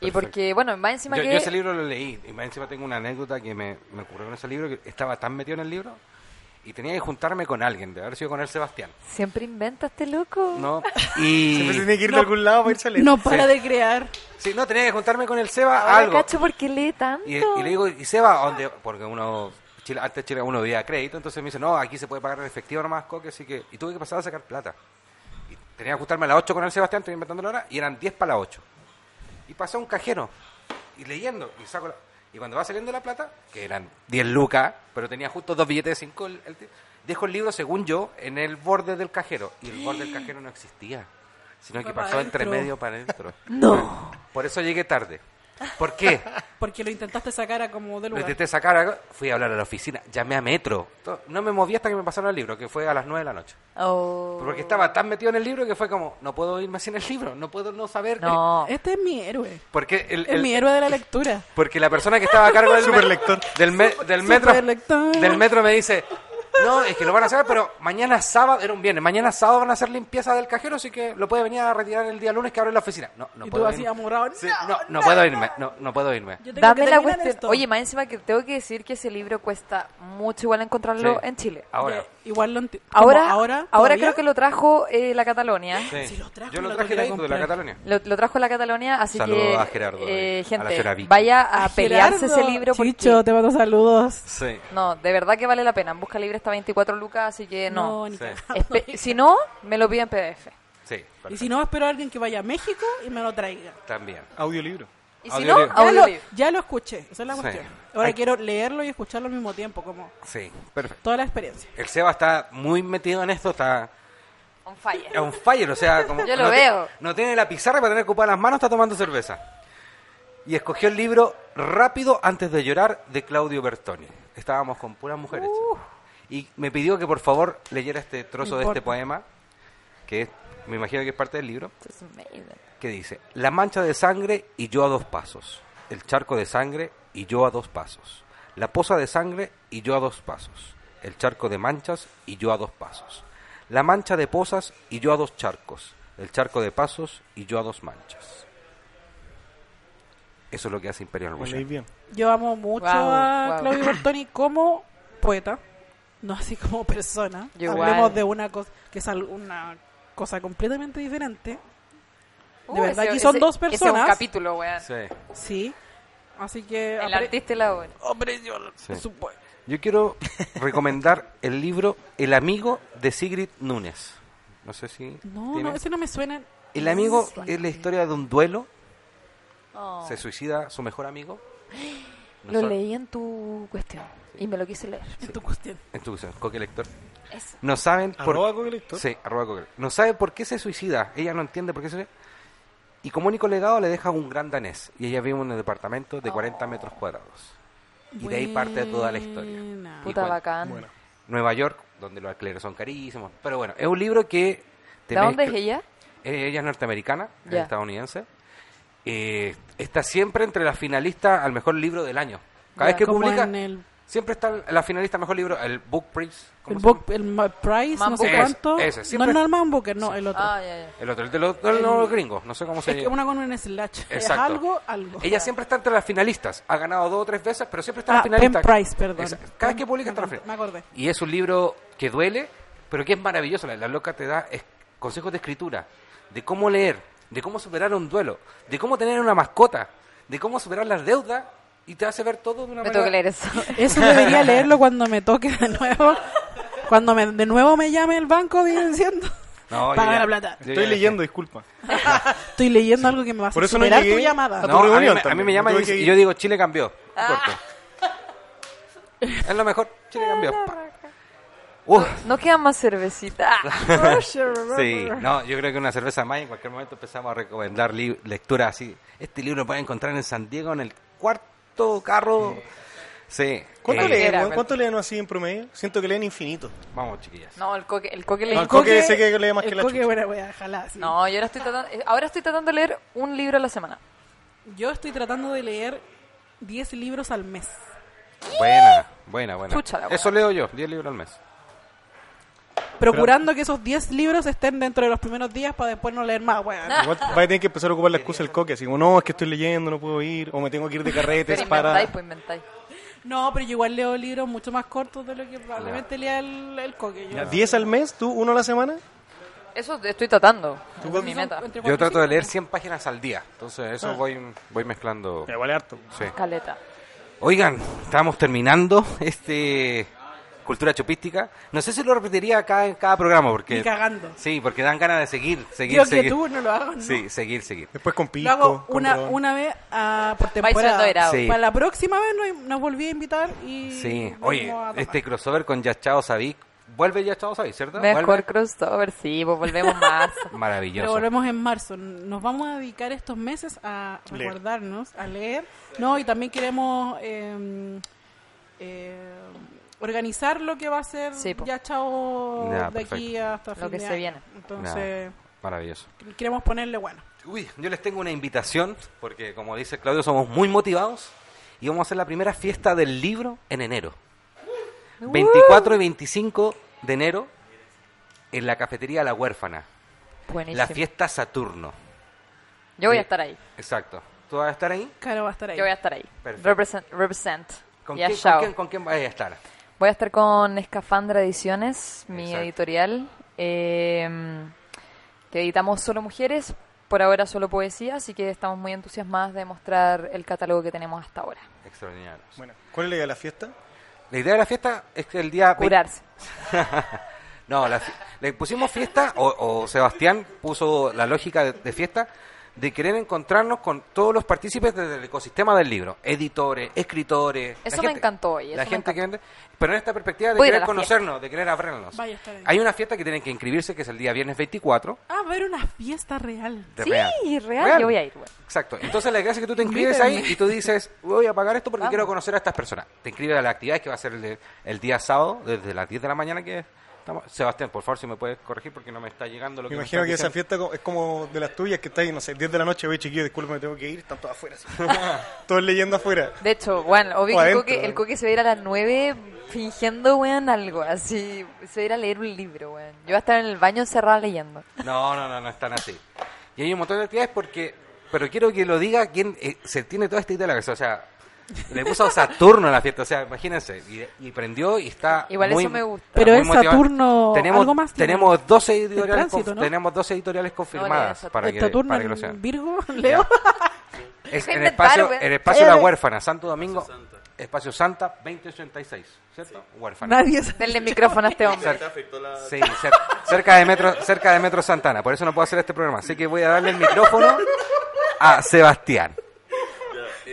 Y porque, bueno, más encima Yo, que... yo ese libro lo leí y más encima tengo una anécdota que me, me ocurrió con ese libro que estaba tan metido en el libro y tenía que juntarme con alguien, de haber sido con el Sebastián. Siempre inventa este loco. ¿no? *laughs* Y Siempre tiene que ir de algún lado para irse a leer. No para de crear. sí, no tenía que juntarme con el Seba Ahora algo. cacho porque lee tanto. Y, y le digo, ¿y Seba dónde? Porque uno Chile, antes Chile uno vivía crédito, entonces me dice, "No, aquí se puede pagar en efectivo nomás, coque", así que y tuve que pasar a sacar plata. Y tenía que juntarme a las 8 con el Sebastián, estoy inventando la hora y eran 10 para las 8. Y pasé a un cajero y leyendo y saco la- y cuando va saliendo la plata, que eran 10 lucas, pero tenía justo dos billetes de 5 el, el tío, dejo el libro según yo en el borde del cajero y el borde del cajero no existía, sino que pasó entre medio para adentro. *laughs* No. Por eso llegué tarde. ¿Por qué? *laughs* Porque lo intentaste sacar a como de Lo lugar. intenté sacar, fui a hablar a la oficina, llamé a Metro. No me moví hasta que me pasaron el libro, que fue a las 9 de la noche. Oh. Porque estaba tan metido en el libro que fue como, no puedo irme sin el libro, no puedo no saber. No. Este es mi héroe. Porque, el, Es el- mi héroe de la lectura. porque la persona que estaba a cargo del, *laughs* me- del, me- del metro del metro me dice, no, es que lo van a hacer, pero mañana sábado, era un viernes, mañana sábado van a hacer limpieza del cajero, así que lo puede venir a retirar el día lunes que abre la oficina. No, no y tú puedo así irme. amorado. Sí, no, no puedo irme, no, no puedo irme. Yo tengo Dame que la cuestión. esto. Oye, más encima que tengo que decir que ese libro cuesta mucho igual encontrarlo Sí. en Chile. Ahora, Igual lo Ahora, ahora, ahora, creo que lo trajo eh, la Catalonia. sí. Si lo trajo, yo lo traje que de la. Cataluña. Lo, lo trajo la Catalonia, así Saludos que, a Gerardo, eh, a la señora gente, Vicky. vaya a pelearse Gerardo, ese libro porque Chicho, te mando saludos. Sí. no, de verdad que vale la pena. En Busca Libre está 24 lucas, así que no. ni Sí. Espe- si no, me lo pide en PDF. Sí, Y si no, espero a alguien que vaya a México y me lo traiga. también. Audiolibro. Y si no, Ya lo, ya lo escuché, esa es la Sí. cuestión. Ahora Hay- quiero leerlo y escucharlo al mismo tiempo, como Sí, perfecto. toda la experiencia. El Seba está muy metido en esto, está On fire. on fire, o sea, como *laughs* Yo lo no te- veo. no tiene la pizarra para tener ocupadas las manos, está tomando cerveza. Y escogió el libro Rápido antes de llorar de Claudio Bertoni. Estábamos con puras mujeres. Y me pidió que por favor leyera este trozo de este poema, que es- me imagino que es parte del libro. Amazing. Que dice, la mancha de sangre y yo a dos pasos, el charco de sangre y yo a dos pasos, la poza de sangre y yo a dos pasos, el charco de manchas y yo a dos pasos, la mancha de pozas y yo a dos charcos, el charco de pasos y yo a dos manchas. Eso es lo que hace Imperial bien. Yo amo mucho a guau. Claudio Bertoni como poeta, no así como persona. Yo Hablemos de una cosa que es una cosa completamente diferente. De Uh, verdad, ese- aquí son ese- dos Ese es personas. un capítulo, weón. Sí, Sí. Así que El artista y la obra. Sí. supo- Yo quiero *laughs* recomendar el libro El amigo de Sigrid Núñez. No sé si... No, tiene- no, ese no me suena. El amigo es la historia de un duelo. Oh. Se suicida su mejor amigo. *gasps* No Lo sabe- leí en tu cuestión y me lo quise leer. En tu cuestión. En tu cuestión, Coque Lector. Eso. No saben por Arroba Google Lector. Sí, arroba Coque. No sabe por qué se suicida. Ella no entiende por qué se suicida. Y como único legado le deja un gran danés. Y ella vive en un departamento de 40 metros cuadrados. Y de ahí parte toda la historia. Puta bacán. Bueno. Nueva York, donde los alquileres son carísimos. Pero bueno, es un libro que... ¿De dónde es ella? Eh, ella es norteamericana, es estadounidense. Eh, está siempre entre las finalistas al mejor libro del año. Cada vez que publica, en el, siempre está en la finalista al mejor libro, el Book Prize. ¿cómo el, book, llama? el Price, Man no sé cuánto. Ese, ese, no siempre- el Norman Booker, no, el otro. Ah. El otro, el de los, de los gringos, no sé cómo se es que llama. una con un slash. Es Exacto. algo, algo. Ella siempre está entre las finalistas. Ha ganado dos o tres veces, pero siempre está en Ah, las finalistas. Pen Price, perdón. Cada vez que publica está en la Me finalista. acordé. Y es un libro que duele, pero que es maravilloso. La, la loca te da es- consejos de escritura, de cómo leer, de cómo superar un duelo, de cómo tener una mascota, de cómo superar las deudas y te hace ver todo de una Me manera... tengo que leer eso. *laughs* *laughs* Eso debería leerlo cuando me toque de nuevo. Cuando me, de nuevo me llame el banco diciendo. *laughs* No, Paga ya- la plata. yo Estoy ya- leyendo, disculpa. Estoy leyendo algo que me va a Por hacer eso no llegué tu llamada. a tu No, a mí, a mí me llama y, que y yo digo, Chile cambió. Ah. Es lo mejor, Chile cambió. No queda más cervecita. Sí, no, yo creo que una cerveza más y en cualquier momento empezamos a recomendar li- lectura así. Este libro lo pueden encontrar en San Diego en el cuarto carro. Sí. ¿Cuánto eh, leen? era? ¿Cuánto leen así en promedio? Siento que leen infinito. Vamos, chiquillas. No, el coque, el coque leí. No, el coque sé que lee más el que la coque, chucha. buena wea, ojalá, sí. No, yo ahora estoy tratando, eh, ahora estoy tratando de leer un libro a la semana. Yo estoy tratando de leer 10 libros al mes. Buena, buena, buena. Chucha la Eso leo yo, 10 libros al mes. Procurando que esos 10 libros estén dentro de los primeros días para después no leer más. Ah. Igual *laughs* va a tener que empezar a ocupar la excusa del coque. Así como, no, es que estoy leyendo, no puedo ir. O me tengo que ir de carretes Pero para... inventáis, pues inventáis. No, pero yo igual leo libros mucho más cortos de lo que probablemente lea el, el coque. Yo, Ya, ¿10 al mes? ¿Tú? ¿Uno a la semana? Eso estoy tratando. ¿Tú Esa es mi meta. Yo trato de leer 100 páginas al día. Entonces, eso Ah. voy, voy mezclando. Vale harto. Sí. Caleta. Oigan, estábamos terminando este cultura chupística. No sé si lo repetiría acá en cada programa porque Ni cagando. Sí, porque dan ganas de seguir, seguir, Yo que seguir. tú no lo hago, ¿no? Sí, seguir, seguir. Después con pico. Lo hago con una, ron. una vez ah, por temporada. Sí. Para la próxima vez nos, nos volví a invitar y... Sí. Oye, a este crossover con Yachao Sadik. Vuelve Yachao Sadik, ¿cierto? Mejor Vuelve. crossover, sí, pues volvemos más. *laughs* Pero Maravilloso. volvemos en marzo. Nos vamos a dedicar estos meses a Leer. recordarnos, a leer. No, y también queremos eh, eh, organizar lo que va a ser Sí, ya chao Ya, de aquí hasta fin Lo que de se año. viene. Entonces, Maravilloso. queremos ponerle bueno. Uy, yo les tengo una invitación, porque como dice Claudio, somos muy motivados y vamos a hacer la primera fiesta del libro en enero. 24 y 25 de enero en la cafetería La Huérfana. Buenísimo. La fiesta Saturno. Yo voy a estar ahí. Exacto. ¿Tú vas a estar ahí? Caro va a estar ahí. Yo voy a estar ahí. Perfecto. Represent. represent. ¿Con, quién, con, quién, con quién vas a estar? Voy a estar con Escafandra Ediciones, mi Exacto. editorial, eh, que editamos solo mujeres, por ahora solo poesía, así que estamos muy entusiasmadas de mostrar el catálogo que tenemos hasta ahora. Extraordinarios. Bueno, ¿cuál es la idea de la fiesta? La idea de la fiesta es que el día... 20 Curarse. *laughs* No, la le pusimos fiesta, o, o Sebastián puso la lógica de, de fiesta, de querer encontrarnos con todos los partícipes del ecosistema del libro. Editores, escritores... la Eso me encantó, y La eso gente que vende... Pero en esta perspectiva de Voy querer conocernos, de querer abrirnos. Vaya. Hay una fiesta que tienen que inscribirse, que es el día viernes 24. Ah, va a haber una fiesta real. De Sí, real. real, Real. yo voy a ir. bueno. Exacto. Entonces la gracia es que tú te inscribes ahí y tú dices, voy a pagar esto porque Vamos. quiero conocer a estas personas. Te inscribes a la actividad que va a ser el, el día sábado, desde las 10 de la mañana que estamos. Sebastián, por favor, si me puedes corregir porque no me está llegando lo Me que imagino me que esa fiesta es como de las tuyas que estáis, no sé, 10 de la noche, oye chiquillo, disculpe, me tengo que ir, están todos afuera. *laughs* todos leyendo afuera. De hecho, bueno, obvio O que el adentro, coque, el coque se va a ir a las 9 fingiendo, weón, algo, así. Se va a ir a leer un libro, weón. Yo voy a estar en el baño encerrada leyendo. No, no, no, no están así. Y hay un montón de actividades porque, pero quiero que lo diga quien eh, se tiene toda esta idea de la cabeza. O sea, le puso Saturno a la fiesta, o sea, imagínense. Y, y prendió y está. Igual muy- eso me gusta. Pero es motivado. Saturno, Tenemos, algo más tenemos 12 editoriales, tránsito, ¿no? tenemos 12 editoriales confirmadas Saturno. para que, Saturno para que lo en sean. Virgo, Leo. *laughs* Es en el espacio, el espacio de la Eh. huérfana, Santo Domingo. Espacio Santa 2086, ¿cierto? Huérfano. Nadie sabe. Denle micrófono a este hombre. Cer- Sí, cer- cerca de Metro, cerca de Metro Santana, por eso no puedo hacer este programa. Así que voy a darle el micrófono a Sebastián.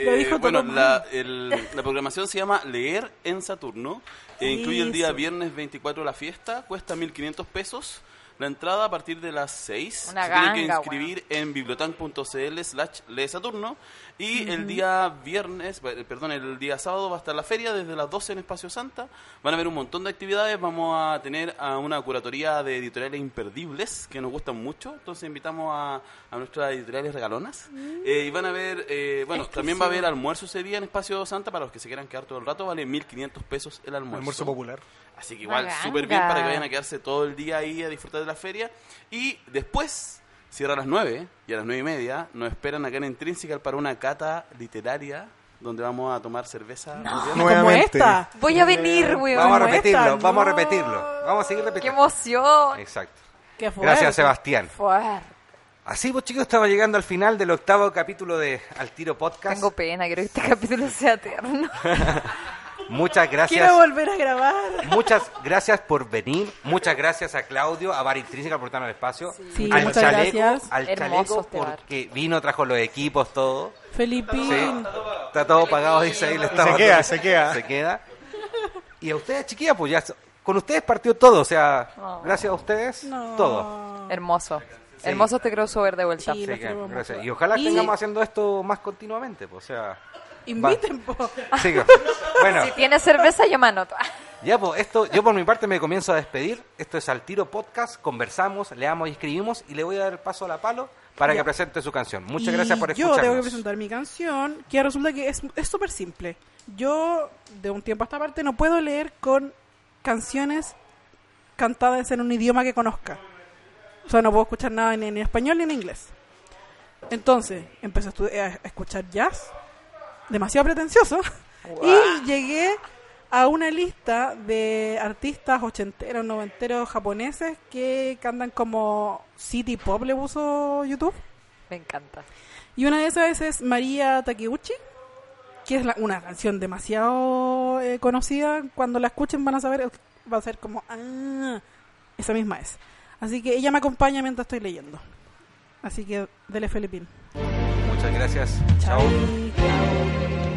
Lo Eh, dijo bueno, la, el- la programación se llama Leer en Saturno. e incluye el día viernes 24 la fiesta. Cuesta 1.500 pesos. La entrada a partir de las 6. Una se tiene que ganga, inscribir en bibliotan.cl slash lee Saturno. Y el día viernes, eh, perdón, el día sábado va a estar la feria desde las 12 en Espacio Santa. Van a haber un montón de actividades. Vamos a tener a una curatoría de editoriales imperdibles que nos gustan mucho. Entonces invitamos a, a nuestras editoriales regalonas. Eh, y van a ver, eh, bueno, también va a haber almuerzo ese día en Espacio Santa para los que se quieran quedar todo el rato. Vale 1.500 pesos el almuerzo. Almuerzo popular. Así que igual, súper bien para que vayan a quedarse todo el día ahí a disfrutar de la feria. Y después, cierra a las 9 y a las 9 y media nos esperan acá en Intrinsical para una cata literaria donde vamos a tomar cerveza. muy bien. Como Nuevamente. esta. Voy a venir, weón. Vamos a repetirlo, esta, vamos a no. repetirlo. Vamos a seguir ¡Qué repitiendo. emoción! Exacto. Qué fuerte. Gracias, Sebastián. Fuerte. Así pues chicos, estamos llegando al final del octavo capítulo de Al Tiro Podcast. Tengo pena, quiero que este capítulo sea eterno. *laughs* Muchas gracias. Quiero volver a grabar. Muchas gracias por venir. Muchas gracias a Claudio, a Bar Intrínseca por darnos el espacio. Sí, al muchas chaleco, gracias. al Hermoso chaleco este porque vino, trajo los equipos, todo. Felipín. Sí. Está todo pagado, dice ahí. Le está Se queda, se queda. Se queda. Y a ustedes, chiquillas, pues ya con ustedes partió todo. O sea, Oh. gracias a ustedes, No. todo. Hermoso. Hermoso este crossover de vuelta. Sí, queremos gracias. Y ojalá Y- tengamos haciendo esto más continuamente. Pues, o sea, Inviten, po. *laughs* que- bueno. Si tienes cerveza, yo me anoto. *laughs* Ya, pues esto, yo por mi parte me comienzo a despedir. Esto es Al Tiro Podcast. Conversamos, leamos y escribimos. Y le voy a dar el paso a la palo para Ya. que presente su canción. Muchas Y gracias por Yo escucharnos. tengo que presentar mi canción, que resulta que es es súper simple. Yo, de un tiempo a esta parte, no puedo leer con canciones cantadas en un idioma que conozca. O sea, no puedo escuchar nada ni en español ni en inglés. Entonces, empecé a, a escuchar jazz, demasiado pretencioso, *laughs* y llegué a una lista de artistas ochenteros, noventeros japoneses que cantan como City Pop, le puso YouTube. Me encanta. Y una de esas es María Takeuchi, que es la- una canción demasiado eh, conocida. Cuando la escuchen van a saber, va a ser como, ah, esa misma es. Así que ella me acompaña mientras estoy leyendo. Así que, dele Felipín. Muchas gracias. Chao. Chao.